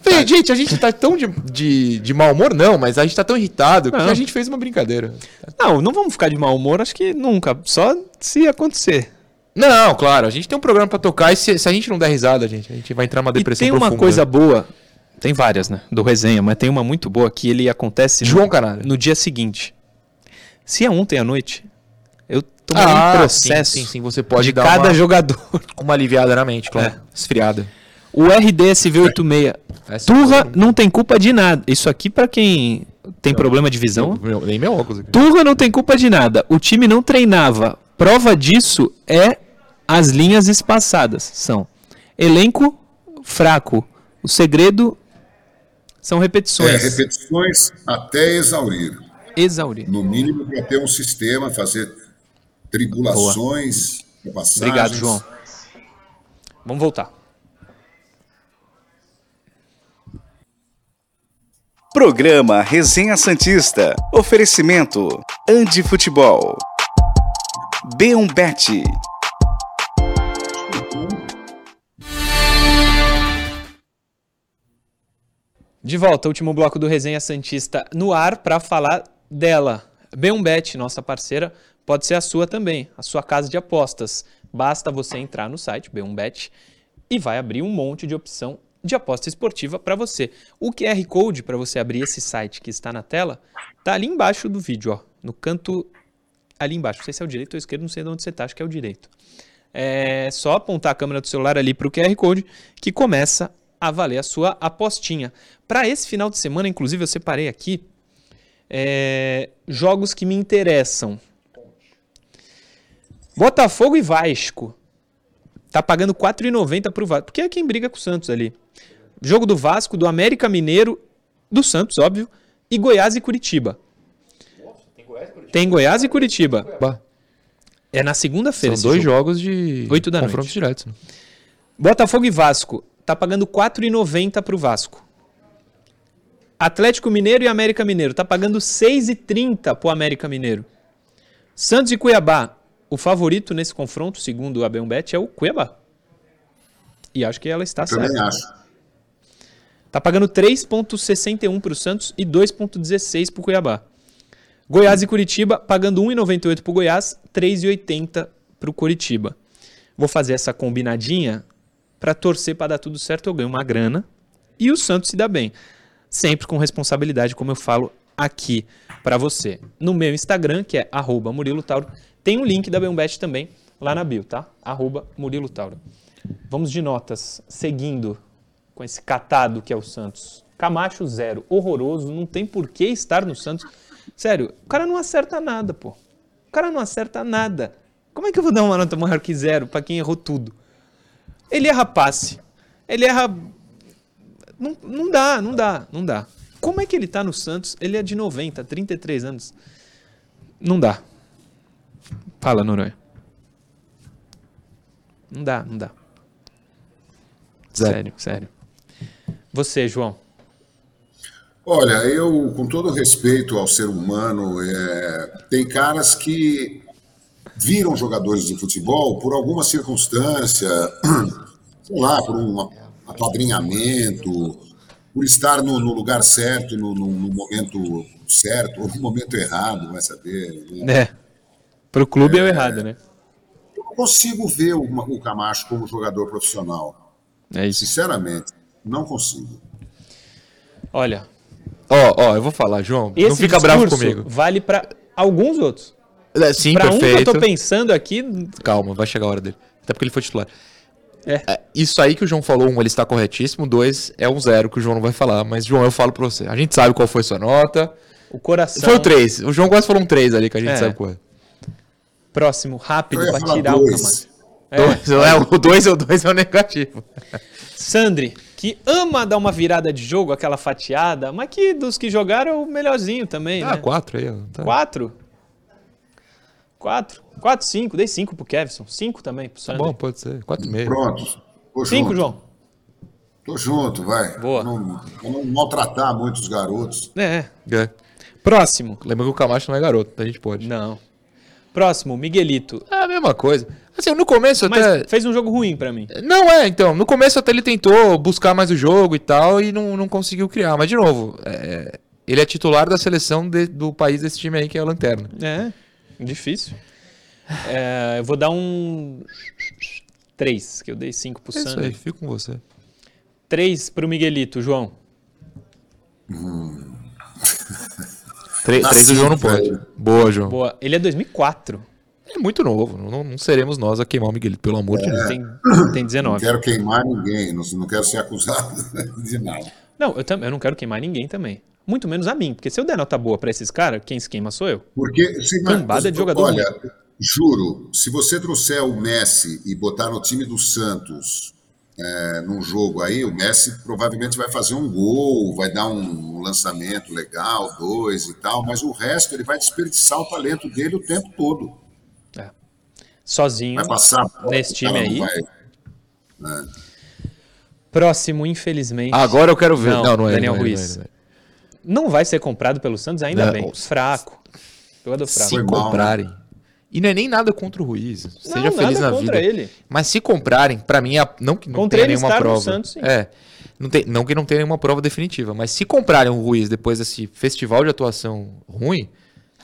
Speaker 2: Tá. Gente, a gente tá tão de, de, de, mau humor, não, mas a gente tá tão irritado não. que a gente fez uma brincadeira.
Speaker 1: Não, não vamos ficar de mau humor, acho que nunca. Só se acontecer.
Speaker 2: Não, claro, a gente tem um programa para tocar e se, se, a gente não der risada, gente, a gente vai entrar numa depressão
Speaker 1: e tem
Speaker 2: profunda.
Speaker 1: uma coisa boa, tem várias, né, do resenha, mas tem uma muito boa que ele acontece
Speaker 2: João no,
Speaker 1: no dia seguinte. Se é ontem à noite, eu tomaria ah, um processo
Speaker 2: sim, sim, sim, você pode
Speaker 1: de cada uma, jogador.
Speaker 2: Uma aliviada na mente, claro. É. Esfriada.
Speaker 1: O RDSV86. Turra não tem culpa de nada. Isso aqui para quem tem problema de visão?
Speaker 2: Meu- nem meu óculos aqui.
Speaker 1: Turra não tem culpa de nada. O time não treinava. Prova disso é as linhas espaçadas. São elenco fraco. O segredo são
Speaker 3: É,
Speaker 1: repetições.
Speaker 3: repetições até exaurir.
Speaker 1: Exaurir.
Speaker 3: No mínimo, para ter um sistema, fazer tribulações, passagens.
Speaker 1: Obrigado, João. Vamos voltar.
Speaker 4: Programa Resenha Santista. Oferecimento Andi Futebol. B1 Bet.
Speaker 1: De volta, último bloco do Resenha Santista no ar para falar dela. B1Bet, nossa parceira, pode ser a sua também, a sua casa de apostas. Basta você entrar no site B1Bet e vai abrir um monte de opção de aposta esportiva para você. O QR Code para você abrir esse site que está na tela tá ali embaixo do vídeo, ó, no canto ali embaixo. Não sei se é o direito ou esquerdo, não sei de onde você tá, acho que é o direito. É só apontar a câmera do celular ali para o QR Code que começa a valer a sua apostinha. Para esse final de semana, inclusive, eu separei aqui é, jogos que me interessam. Botafogo e Vasco. Tá pagando 4,90 pro Vasco. Porque é quem briga com o Santos ali. Jogo do Vasco, do América Mineiro, do Santos, óbvio, e Goiás e Curitiba. Tem Goiás e Curitiba.
Speaker 2: Bah,
Speaker 1: É na segunda-feira.
Speaker 2: São dois
Speaker 1: jogo.
Speaker 2: jogos de
Speaker 1: Oito da
Speaker 2: confrontos
Speaker 1: noite.
Speaker 2: diretos. né?
Speaker 1: Botafogo e Vasco tá pagando 4,90 pro Vasco. Atlético Mineiro e América Mineiro tá pagando 6,30 pro América Mineiro. Santos e Cuiabá, o favorito nesse confronto, segundo a Bet, é o Cuiabá. E acho que ela está
Speaker 3: Também
Speaker 1: certa.
Speaker 3: acho.
Speaker 1: Tá pagando 3,61 pro Santos e 2,16 pro Cuiabá. Goiás e Curitiba pagando 1,98 pro Goiás, 3,80 pro Curitiba. Vou fazer essa combinadinha para torcer para dar tudo certo, eu ganho uma grana e o Santos se dá bem. Sempre com responsabilidade, como eu falo aqui para você. No meu Instagram, que é arroba Murilo Tauro, tem um link da Bembet também lá na bio, tá? Arroba Murilo Tauro. Vamos de notas, seguindo com esse catado que é o Santos. Camacho zero, horroroso, não tem por que estar no Santos. Sério, o cara não acerta nada, pô. O cara não acerta nada. Como é que eu vou dar uma nota maior que zero pra quem errou tudo? Ele erra passe. Ele erra. Não, não dá, não dá, não dá. Como é que ele tá no Santos? Ele é de 90, 33 anos. Não dá. Fala, Noronha. Não dá, não dá.
Speaker 2: Zero.
Speaker 1: Sério, sério. Você, João.
Speaker 3: Olha, eu, com todo respeito ao ser humano, é, tem caras que viram jogadores de futebol por alguma circunstância, sei lá, por um apadrinhamento, por estar no, no lugar certo, no, no- no momento certo, ou no momento errado, vai saber. né?
Speaker 1: É. Pro clube é, o errado, né?
Speaker 3: Eu não consigo ver o, o Camacho como jogador profissional.
Speaker 1: É isso.
Speaker 3: Sinceramente, não consigo.
Speaker 1: Olha,
Speaker 2: Ó, ó, eu vou falar, João.
Speaker 1: esse
Speaker 2: não fica bravo comigo.
Speaker 1: vale pra alguns outros.
Speaker 2: É, Sim,
Speaker 1: Pra um que eu
Speaker 2: perfeito.
Speaker 1: tô pensando aqui,
Speaker 2: Calma, vai chegar a hora dele. Até porque ele foi titular.
Speaker 1: É.
Speaker 2: É, Isso aí que o João falou, um, ele está corretíssimo. Dois, é um zero que o João não vai falar. Mas, João, eu falo pra você. A gente sabe qual foi sua nota.
Speaker 1: o coração.
Speaker 2: Foi o três. O João quase falou um três ali, que a gente
Speaker 1: É.
Speaker 2: sabe qual é.
Speaker 1: Próximo, rápido,
Speaker 3: falar
Speaker 1: tirar o. Camacho.
Speaker 2: Dois, é, o dois é o dois é o negativo.
Speaker 1: Sandri, que ama dar uma virada de jogo, aquela fatiada, mas que dos que jogaram é o melhorzinho também,
Speaker 2: Ah,
Speaker 1: né?
Speaker 2: quatro aí. Tá.
Speaker 1: Quatro. Quatro. Quatro, cinco. Dei cinco pro Kevson. Cinco também pro
Speaker 2: Tá
Speaker 1: Sandri.
Speaker 2: bom, pode ser. Quatro e meio.
Speaker 3: Pronto. Tô
Speaker 1: Cinco,
Speaker 3: junto.
Speaker 1: João.
Speaker 3: Tô junto, vai.
Speaker 1: Boa.
Speaker 3: Não, não maltratar muito os garotos.
Speaker 1: É.
Speaker 2: É.
Speaker 1: Próximo.
Speaker 2: Lembra que o Camacho não é garoto, a gente pode.
Speaker 1: Não. Próximo, Miguelito.
Speaker 2: É a mesma coisa. Assim, no começo
Speaker 1: Mas
Speaker 2: até.
Speaker 1: fez um jogo ruim pra mim.
Speaker 2: Não é, então. No começo até ele tentou buscar mais o jogo e tal e não, não conseguiu criar. Mas, de novo, é, ele é titular da seleção de- do país desse time aí, que é a Lanterna.
Speaker 1: É, difícil. É, eu vou dar um 3, que eu dei 5 pro
Speaker 2: É isso aí, fico com você.
Speaker 1: 3 pro Miguelito, João.
Speaker 2: Três,
Speaker 3: Dá
Speaker 2: três o João não pode.
Speaker 3: velho.
Speaker 2: Boa, João.
Speaker 1: Boa. Ele é 2004.
Speaker 2: É muito novo. Não, não seremos nós a queimar o Miguelito, pelo amor de Deus.
Speaker 1: Tem, tem
Speaker 3: Não
Speaker 1: 19.
Speaker 3: quero queimar ninguém, não, não quero ser acusado de nada.
Speaker 1: Não, eu, tam, eu não quero queimar ninguém também. Muito menos a mim, porque se eu der nota boa pra esses caras, quem se queima sou eu.
Speaker 3: Porque se
Speaker 1: Cambada de jogador
Speaker 3: Olha, juro, se você trouxer o Messi e botar no time do Santos é, num jogo aí, o Messi provavelmente vai fazer um gol, vai dar um lançamento legal, dois e tal, mas o resto ele vai desperdiçar o talento dele o tempo todo.
Speaker 1: Sozinho.
Speaker 3: Vai passar
Speaker 1: Nesse time
Speaker 3: não
Speaker 1: aí.
Speaker 3: vai-
Speaker 1: Próximo, infelizmente.
Speaker 2: Agora eu quero ver.
Speaker 1: Não,
Speaker 2: Não, não é.
Speaker 1: Daniel
Speaker 2: não é,
Speaker 1: Ruiz.
Speaker 2: não é, não é.
Speaker 1: Não vai ser comprado pelo Santos, ainda
Speaker 2: Não.
Speaker 1: bem. Fraco. Jogador fraco.
Speaker 2: Se
Speaker 3: né?
Speaker 2: comprarem. E não é nem nada contra o Ruiz. Seja
Speaker 1: Não,
Speaker 2: feliz
Speaker 1: nada
Speaker 2: na
Speaker 1: contra
Speaker 2: vida.
Speaker 1: ele.
Speaker 2: Mas se comprarem, pra mim, é não que não
Speaker 1: Contra
Speaker 2: tenha nenhuma prova.
Speaker 1: Santos.
Speaker 2: É. Não, tem, não que não tenha nenhuma prova definitiva, mas se comprarem o Ruiz depois desse festival de atuação ruim,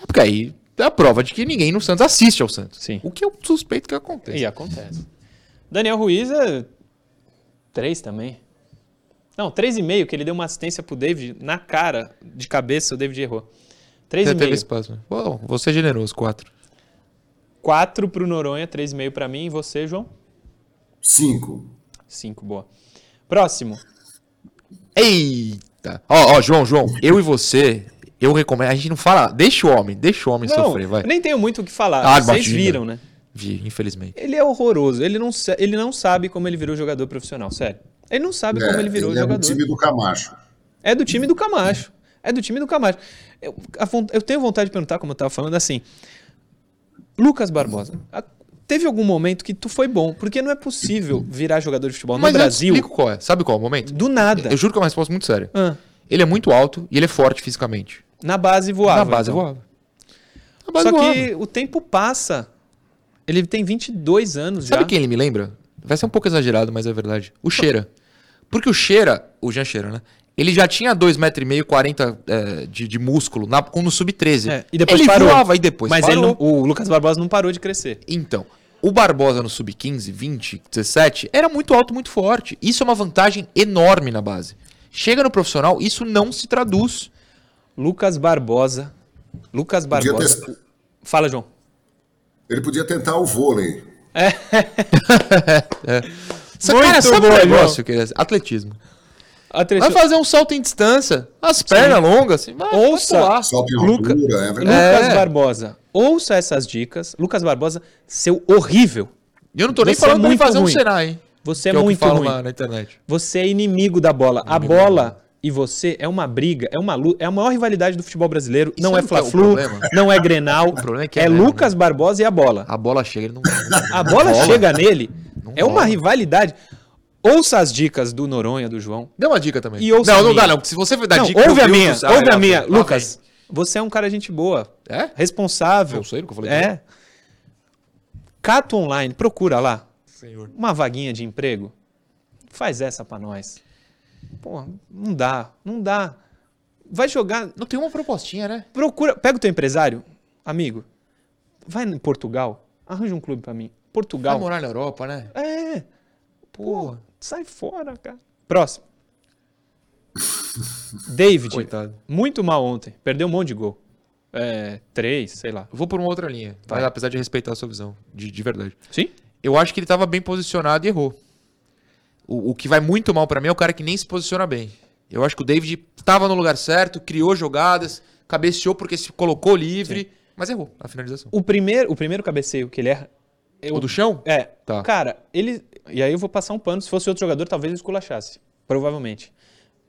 Speaker 2: é porque aí é a prova de que ninguém no Santos assiste ao Santos.
Speaker 1: Sim.
Speaker 2: O que eu suspeito que acontece.
Speaker 1: E acontece. Daniel Ruiz é. Três também. Não, três e meio, que ele deu uma assistência pro David na cara, de cabeça, o David errou. Três
Speaker 2: Você
Speaker 1: e
Speaker 2: teve espaço. Bom, vou ser generoso, quatro.
Speaker 1: Quatro pro Noronha, três e meio pra mim. E você, João?
Speaker 3: Cinco.
Speaker 1: Cinco, boa. Próximo.
Speaker 2: Eita! Ó, ó, João, João, eu e você, eu recomendo. A gente não fala. Deixa o homem, deixa o homem
Speaker 1: Não,
Speaker 2: sofrer, vai.
Speaker 1: eu nem tenho muito o que falar.
Speaker 2: Ah,
Speaker 1: Vocês
Speaker 2: Batista.
Speaker 1: viram, né?
Speaker 2: Vi, infelizmente.
Speaker 1: Ele é horroroso. Ele não, ele não sabe como ele virou jogador profissional, sério. Ele não sabe como
Speaker 3: É,
Speaker 1: ele virou
Speaker 3: ele é do
Speaker 1: jogador.
Speaker 3: time do Camacho.
Speaker 1: É do time do Camacho. É do time do Camacho. Eu, a eu tenho vontade de perguntar, como eu tava falando, assim. Lucas Barbosa, a- teve algum momento que tu foi bom? Porque não é possível virar jogador de futebol
Speaker 2: Mas
Speaker 1: no
Speaker 2: eu
Speaker 1: Brasil
Speaker 2: explico qual é. Sabe qual é o momento?
Speaker 1: do nada.
Speaker 2: Eu juro que é uma resposta muito séria.
Speaker 1: Ah,
Speaker 2: Ele é muito alto e ele é forte fisicamente.
Speaker 1: na base voava.
Speaker 2: Na base
Speaker 1: então.
Speaker 2: voava. Na base
Speaker 1: Só
Speaker 2: voava.
Speaker 1: que o tempo passa. Ele tem 22 anos
Speaker 2: Sabe
Speaker 1: já.
Speaker 2: quem ele me lembra? Vai ser um pouco exagerado, mas é verdade. O Cheira. Porque o Cheira, o Jean Cheira, né? Ele já tinha 2,5m, 40 é, de, de músculo na, no sub-13.
Speaker 1: É, e depois
Speaker 2: ele
Speaker 1: parou.
Speaker 2: voava e depois
Speaker 1: Mas
Speaker 2: parou.
Speaker 1: não- o Lucas Barbosa não parou de crescer.
Speaker 2: Então, o Barbosa no sub-15, 20, 17, era muito alto, muito forte. Isso é uma vantagem enorme na base. Chega no profissional, isso não se traduz.
Speaker 1: Lucas Barbosa. Lucas Barbosa.
Speaker 3: ter-
Speaker 1: Fala, João.
Speaker 3: Ele podia tentar o vôlei.
Speaker 2: Essa
Speaker 1: Muito
Speaker 2: cara sabe
Speaker 1: bom,
Speaker 2: um negócio que é atletismo. Vai fazer um salto em distância, as pernas longas, assim, vai,
Speaker 1: Ouça.
Speaker 2: vai pular.
Speaker 3: Salto em
Speaker 1: Luca-
Speaker 3: altura, é verdade.
Speaker 1: Lucas
Speaker 2: É.
Speaker 1: Barbosa, ouça essas dicas. Lucas Barbosa, seu horrível.
Speaker 2: E eu não tô nem
Speaker 1: Você é
Speaker 2: falando ele
Speaker 1: muito
Speaker 2: fazer um
Speaker 1: ruim.
Speaker 2: Senai, hein?
Speaker 1: Você é
Speaker 2: que é o
Speaker 1: muito
Speaker 2: falam
Speaker 1: ruim.
Speaker 2: na, na internet.
Speaker 1: Você é inimigo da bola. A bola e você é uma briga, é uma luta, é a maior rivalidade do futebol brasileiro. não é
Speaker 2: o é o
Speaker 1: Fla-Flu,
Speaker 2: problema?
Speaker 1: não é Grenal.
Speaker 2: problema é que
Speaker 1: é
Speaker 2: é mesmo,
Speaker 1: Lucas Barbosa e a bola.
Speaker 2: A bola chega, ele não.
Speaker 1: A bola
Speaker 2: rola.
Speaker 1: chega nele.
Speaker 2: Não
Speaker 1: é uma
Speaker 2: rola.
Speaker 1: rivalidade. Ouça as dicas do Noronha, do João.
Speaker 2: Dê uma dica também.
Speaker 1: E ouça
Speaker 2: não,
Speaker 1: a
Speaker 2: não dá, não. porque Se você for dar
Speaker 1: não,
Speaker 2: dica.
Speaker 1: ouve
Speaker 2: eu
Speaker 1: a minha, ouve
Speaker 2: lá
Speaker 1: a minha.
Speaker 2: lá
Speaker 1: Lucas, você é um cara gente boa.
Speaker 2: É?
Speaker 1: Responsável.
Speaker 2: Não sei, nunca falei
Speaker 1: É. Cato Online, procura lá.
Speaker 2: Senhor.
Speaker 1: Uma vaguinha de emprego. Faz essa pra nós. Pô, não dá, não dá. Vai jogar,
Speaker 2: Não tem uma propostinha, né?
Speaker 1: procura, pega o teu empresário, amigo. Vai em Portugal, arranja um clube pra mim.
Speaker 2: Vai
Speaker 1: Portugal.
Speaker 2: morar na Europa, né?
Speaker 1: É. Pô, sai fora, cara. Próximo. David,
Speaker 2: coitado.
Speaker 1: muito mal ontem. Perdeu um monte de gol. É, três, sei lá.
Speaker 2: Eu vou por uma outra linha.
Speaker 1: Vai.
Speaker 2: Mas apesar de respeitar a sua visão, de, de verdade.
Speaker 1: Sim?
Speaker 2: Eu acho que ele tava bem posicionado e errou. O, o que vai muito mal pra mim é o cara que nem se posiciona bem. Eu acho que o David tava no lugar certo, criou jogadas, cabeceou porque se colocou livre, mas errou a finalização.
Speaker 1: O primeiro, o primeiro cabeceio que ele erra. eu-
Speaker 2: O do chão?
Speaker 1: É.
Speaker 2: Tá.
Speaker 1: Cara, ele. E aí eu vou passar um pano. Se fosse outro jogador, talvez ele esculachasse. Provavelmente.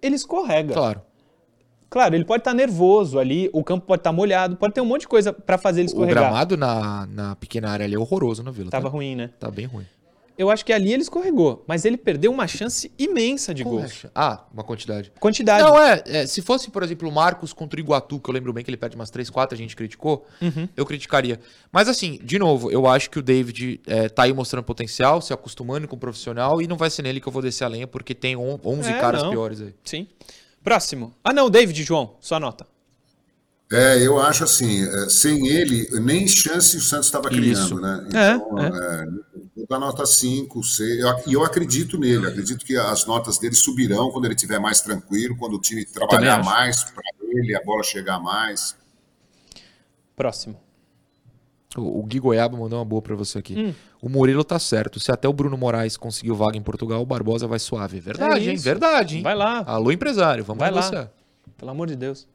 Speaker 1: Ele escorrega. Claro,
Speaker 2: Claro.
Speaker 1: ele pode estar nervoso ali, o campo pode estar molhado, pode ter um monte de coisa pra fazer ele
Speaker 2: O
Speaker 1: escorregar.
Speaker 2: gramado na, na pequena área ali é horroroso na Vila.
Speaker 1: Tava
Speaker 2: tá?
Speaker 1: ruim, né?
Speaker 2: Tá bem ruim.
Speaker 1: Eu acho que ali ele escorregou, mas ele perdeu uma chance imensa de gols.
Speaker 2: Poxa. Ah, uma quantidade.
Speaker 1: Quantidade.
Speaker 2: Não, é, é, Se fosse, por exemplo, o Marcos contra o Iguatu, que eu lembro bem que ele perde umas 3, 4, a gente criticou,
Speaker 1: Uhum.
Speaker 2: eu criticaria. Mas assim, de novo, eu acho que o David é, tá aí mostrando potencial, se acostumando com o profissional, e não vai ser nele que eu vou descer a lenha, porque tem on- 11
Speaker 1: É,
Speaker 2: caras
Speaker 1: não.
Speaker 2: piores aí.
Speaker 1: Sim. Próximo. Ah, não, David, João, sua nota.
Speaker 3: É, eu acho assim, é, sem ele, nem chance o Santos estava
Speaker 2: Isso.
Speaker 3: criando, né?
Speaker 1: É,
Speaker 3: Então, é, vou dar nota 5, 6, eu ac- e eu acredito nele, acredito que as notas dele subirão quando ele estiver mais tranquilo, quando o time trabalhar mais para ele, a bola chegar mais.
Speaker 1: Próximo.
Speaker 2: O, o Gui Goiaba mandou uma boa pra você aqui.
Speaker 1: Hum.
Speaker 2: O Murilo tá certo. Se até o Bruno Moraes conseguiu vaga em Portugal, o Barbosa vai suave. Verdade,
Speaker 1: É
Speaker 2: hein? Verdade, hein?
Speaker 1: Vai lá.
Speaker 2: Alô, empresário, vamos
Speaker 1: Vai lá.
Speaker 2: negociar.
Speaker 1: Pelo amor de Deus.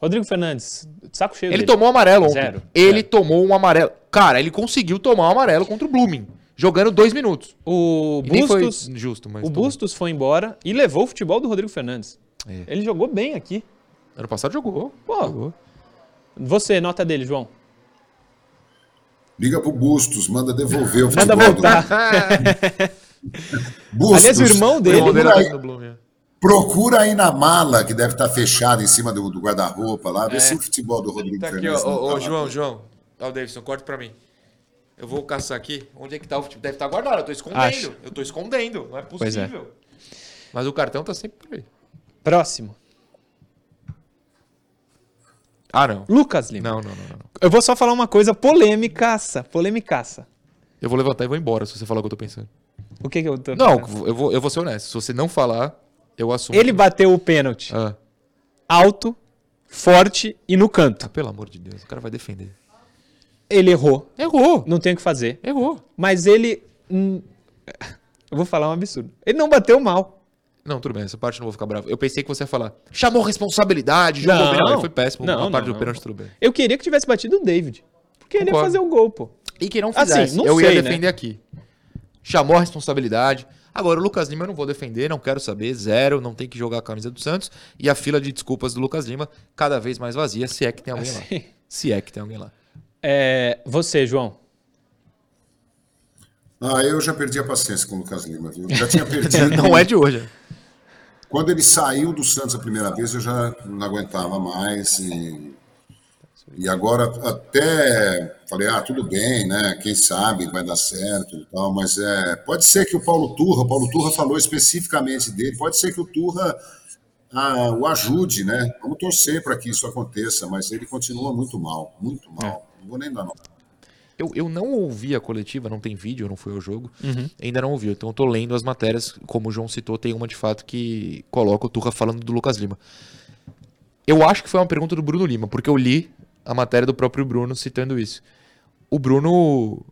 Speaker 1: Rodrigo Fernandes, saco cheio
Speaker 2: Ele
Speaker 1: dele.
Speaker 2: tomou amarelo ontem.
Speaker 1: Zero.
Speaker 2: Ele
Speaker 1: Zero.
Speaker 2: tomou um amarelo. Cara, ele conseguiu tomar um amarelo contra o Blooming. Jogando dois minutos.
Speaker 1: O
Speaker 2: E
Speaker 1: Bustos,
Speaker 2: justo, mas.
Speaker 1: o
Speaker 2: tomou.
Speaker 1: Bustos foi embora e levou o futebol do Rodrigo Fernandes.
Speaker 2: É.
Speaker 1: Ele jogou bem aqui.
Speaker 2: Ano passado jogou.
Speaker 1: Pô.
Speaker 2: Jogou.
Speaker 1: Você, nota dele, João.
Speaker 3: Liga pro Bustos, manda devolver o
Speaker 1: Manda
Speaker 3: futebol do-
Speaker 1: voltar.
Speaker 3: Bustos,
Speaker 1: Aliás, o irmão dele-
Speaker 2: Irmão dele
Speaker 3: procura,
Speaker 2: tá
Speaker 3: aí,
Speaker 2: é.
Speaker 3: procura aí na mala, que deve estar fechada em cima do, do guarda-roupa lá, vê se o futebol do Rodrigo
Speaker 2: Tá aqui,
Speaker 3: Fernandes
Speaker 2: ó.
Speaker 3: não
Speaker 2: Ô,
Speaker 3: tá
Speaker 2: ô,
Speaker 3: lá.
Speaker 2: João, João. Ó, o Davidson, corta pra mim. Eu vou caçar aqui. Onde é que tá o futebol? Deve estar guardado. Eu tô escondendo.
Speaker 1: Acho.
Speaker 2: Eu tô escondendo. Não é
Speaker 1: é.
Speaker 2: possível. Mas o cartão tá sempre por aí.
Speaker 1: Próximo.
Speaker 2: Ah, não.
Speaker 1: Lucas Lima.
Speaker 2: Não, não, não, não.
Speaker 1: Eu vou só falar uma coisa polêmicaça. Polêmicaça.
Speaker 2: Eu vou levantar e vou embora se você falar o que eu tô pensando.
Speaker 1: O que que eu tô
Speaker 2: Não,
Speaker 1: pensando?
Speaker 2: eu vou, eu vou ser honesto. Se você não falar, eu assumo.
Speaker 1: Ele bateu o pênalti
Speaker 2: Ah,
Speaker 1: alto, forte e no canto.
Speaker 2: pelo amor de Deus, o cara vai defender.
Speaker 1: Ele errou.
Speaker 2: Errou.
Speaker 1: Não tem o que fazer.
Speaker 2: Errou.
Speaker 1: Mas ele. hum, Eu vou falar um absurdo. Ele não bateu mal.
Speaker 2: Não, tudo bem, essa parte eu não vou ficar bravo. Eu pensei que você ia falar. Chamou responsabilidade, jogou bem. Não, foi péssimo.
Speaker 1: Não,
Speaker 2: a parte
Speaker 1: não,
Speaker 2: do pênalti,
Speaker 1: não.
Speaker 2: tudo bem.
Speaker 1: Eu queria que tivesse batido o David. Porque ele ia
Speaker 2: Concordo.
Speaker 1: fazer o gol, pô.
Speaker 2: E que não
Speaker 1: Assim,
Speaker 2: fizesse.
Speaker 1: não
Speaker 2: eu
Speaker 1: sei,
Speaker 2: ia
Speaker 1: né?
Speaker 2: defender aqui. Chamou a responsabilidade. Agora, o Lucas Lima eu não vou defender, não quero saber. Zero, não tem que jogar a camisa do Santos. E a fila de desculpas do Lucas Lima cada vez mais vazia, se é que tem alguém lá.
Speaker 1: Assim,
Speaker 2: Se é que tem alguém lá.
Speaker 1: É, você, João.
Speaker 3: Ah, eu já perdi a paciência com o Lucas Lima, viu? Já tinha perdido.
Speaker 2: Não é de hoje.
Speaker 3: Quando ele saiu do Santos a primeira vez, eu já não aguentava mais. E, e agora até falei, ah, tudo bem, né? Quem sabe vai dar certo e tal, mas é, pode ser que o Paulo Turra, o Paulo Turra falou especificamente dele, pode ser que o Turra ah, o ajude, né? Vamos torcer para que isso aconteça, mas ele continua muito mal, muito mal. Não vou nem dar nota.
Speaker 2: Eu, eu não ouvi a coletiva, não tem vídeo, não fui ao jogo. Ainda não ouvi. Então eu tô lendo as matérias, como o João citou, tem uma de fato que coloca o Turra falando do Lucas Lima. Eu acho que foi uma pergunta do Bruno Lima, porque eu li a matéria do próprio Bruno citando isso. O Bruno.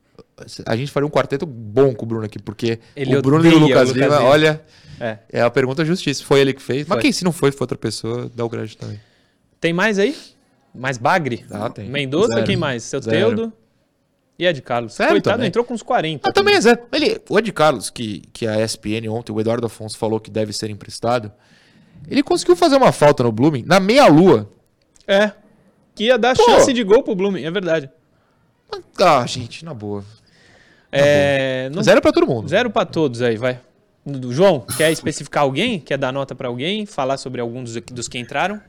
Speaker 2: A gente faria um quarteto bom com o Bruno aqui, porque
Speaker 1: Ele
Speaker 2: o Bruno e o
Speaker 1: odeia o
Speaker 2: Lucas,
Speaker 1: Lucas
Speaker 2: Lima,
Speaker 1: Lima.
Speaker 2: olha,
Speaker 1: É.
Speaker 2: é a pergunta justiça. Foi ele que fez. Mas
Speaker 1: Foi.
Speaker 2: quem se não foi, foi outra pessoa, dá o crédito também.
Speaker 1: Tem mais aí? Mais bagre?
Speaker 2: Ah, tem.
Speaker 1: Mendonça,
Speaker 2: Zero.
Speaker 1: quem mais? Seu
Speaker 2: Zero.
Speaker 1: Teudo e Ed Carlos.
Speaker 2: Sério
Speaker 1: Coitado,
Speaker 2: também?
Speaker 1: entrou com uns 40.
Speaker 2: Ah, também é zero. Ele, o Ed Carlos, que, que a ESPN ontem, o Eduardo Afonso falou que deve ser emprestado, ele conseguiu fazer uma falta no Blooming na meia-lua.
Speaker 1: É. Que ia dar
Speaker 2: Pô.
Speaker 1: chance de gol pro Blooming, é verdade.
Speaker 2: Ah, gente, na boa.
Speaker 1: é, não-
Speaker 2: Zero pra todo mundo.
Speaker 1: Zero pra todos aí, vai. João, quer especificar alguém? Quer dar nota pra alguém? Falar sobre alguns dos, dos que entraram?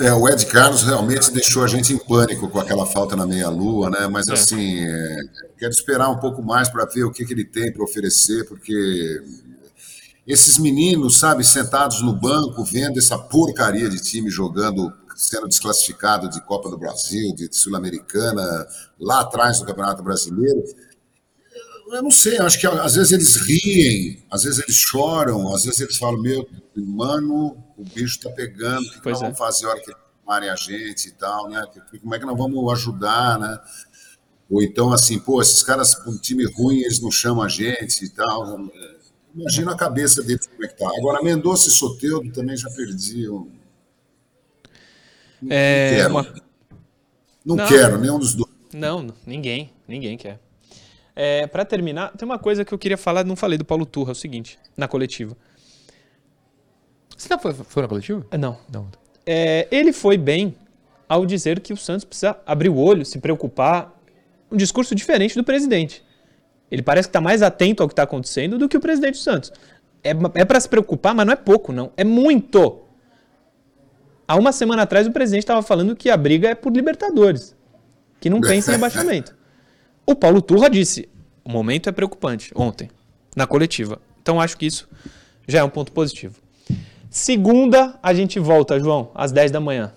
Speaker 3: É, o Ed Carlos realmente deixou a gente em pânico com aquela falta na meia-lua, né? Mas assim, é, quero esperar um pouco mais para ver o que, que ele tem para oferecer, porque esses meninos, sabe, sentados no banco, vendo essa porcaria de time jogando, sendo desclassificado de Copa do Brasil, de Sul-Americana, lá atrás do Campeonato Brasileiro. Eu não sei, acho que às vezes eles riem, às vezes eles choram, às vezes eles falam, meu, mano, o bicho tá pegando, o que, nós
Speaker 1: é.
Speaker 3: vamos fazer a hora que tomarem a gente e tal, né? Como é que nós vamos ajudar, né? Ou então, assim, pô, esses caras com um time ruim, eles não chamam a gente e tal. Imagina a cabeça deles como é que tá. Agora, Mendonça e Soteudo também já perdiam. Não
Speaker 1: É,
Speaker 3: quero.
Speaker 1: uma-
Speaker 3: Não,
Speaker 1: Não.
Speaker 3: quero, nenhum dos dois.
Speaker 1: Não, ninguém. Ninguém quer. É, para terminar, tem uma coisa que eu queria falar, não falei do Paulo Turra, é o seguinte, na coletiva.
Speaker 2: Você já foi, foi na coletiva?
Speaker 1: É, Não.
Speaker 2: Não.
Speaker 1: É, ele foi bem ao dizer que o Santos precisa abrir o olho, se preocupar. Um discurso diferente do presidente. Ele parece que está mais atento ao que está acontecendo do que o presidente do Santos. É, é para se preocupar, mas não é pouco, não. É muito. Há uma semana atrás o presidente estava falando que a briga é por Libertadores, que não pensa em rebaixamento. O Paulo Turra disse: o momento é preocupante, ontem, na coletiva. Então acho que isso já é um ponto positivo. Segunda, a gente volta, João, às 10 da manhã.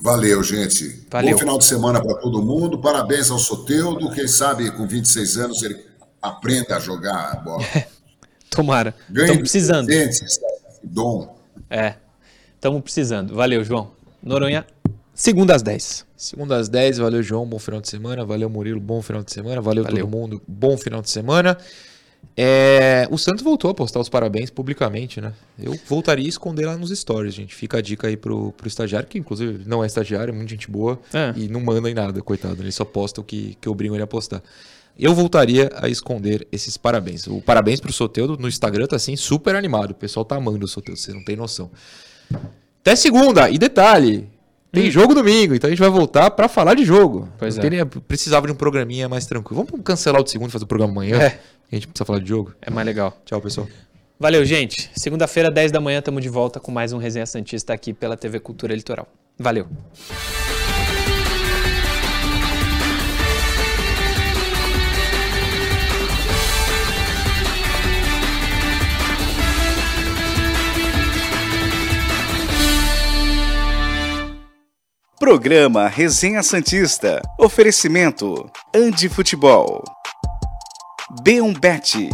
Speaker 3: Valeu, gente.
Speaker 1: Valeu.
Speaker 3: Bom final de semana para todo mundo. Parabéns ao Soteudo. Quem sabe com 26 anos ele aprenda a jogar a bola.
Speaker 1: Tomara. Estamos precisando.
Speaker 3: presentes, Dom.
Speaker 1: É. Estamos precisando. Valeu, João. Noronha, segunda às 10.
Speaker 2: Segunda às 10, valeu João, bom final de semana. Valeu Murilo, bom final de semana. Valeu,
Speaker 1: Valeu.
Speaker 2: todo mundo, bom final de semana. É, o Santos voltou a postar os parabéns publicamente, né? Eu voltaria a esconder lá nos stories, gente. Fica a dica aí pro, pro estagiário, que inclusive não é estagiário, é muito gente boa
Speaker 1: É.
Speaker 2: e não manda em nada, coitado. Ele só posta o que, que obrigam ele a postar. Eu voltaria a esconder esses parabéns. O parabéns pro Soteudo no Instagram tá assim super animado. O pessoal tá amando o Soteudo, vocês não têm noção. Até segunda, e detalhe, tem jogo domingo, então a gente vai voltar pra falar de jogo.
Speaker 1: Pois é.
Speaker 2: nem- precisava de um programinha mais tranquilo. Vamos cancelar o de segunda e fazer o programa amanhã?
Speaker 1: É.
Speaker 2: A gente precisa falar de jogo.
Speaker 1: É mais legal.
Speaker 2: Tchau, pessoal.
Speaker 1: Valeu, gente. Segunda-feira, 10 da manhã, estamos de volta com mais um Resenha Santista aqui pela TV Cultura Litoral. Valeu.
Speaker 4: Programa Resenha Santista. Oferecimento Andi Futebol. B1Bet.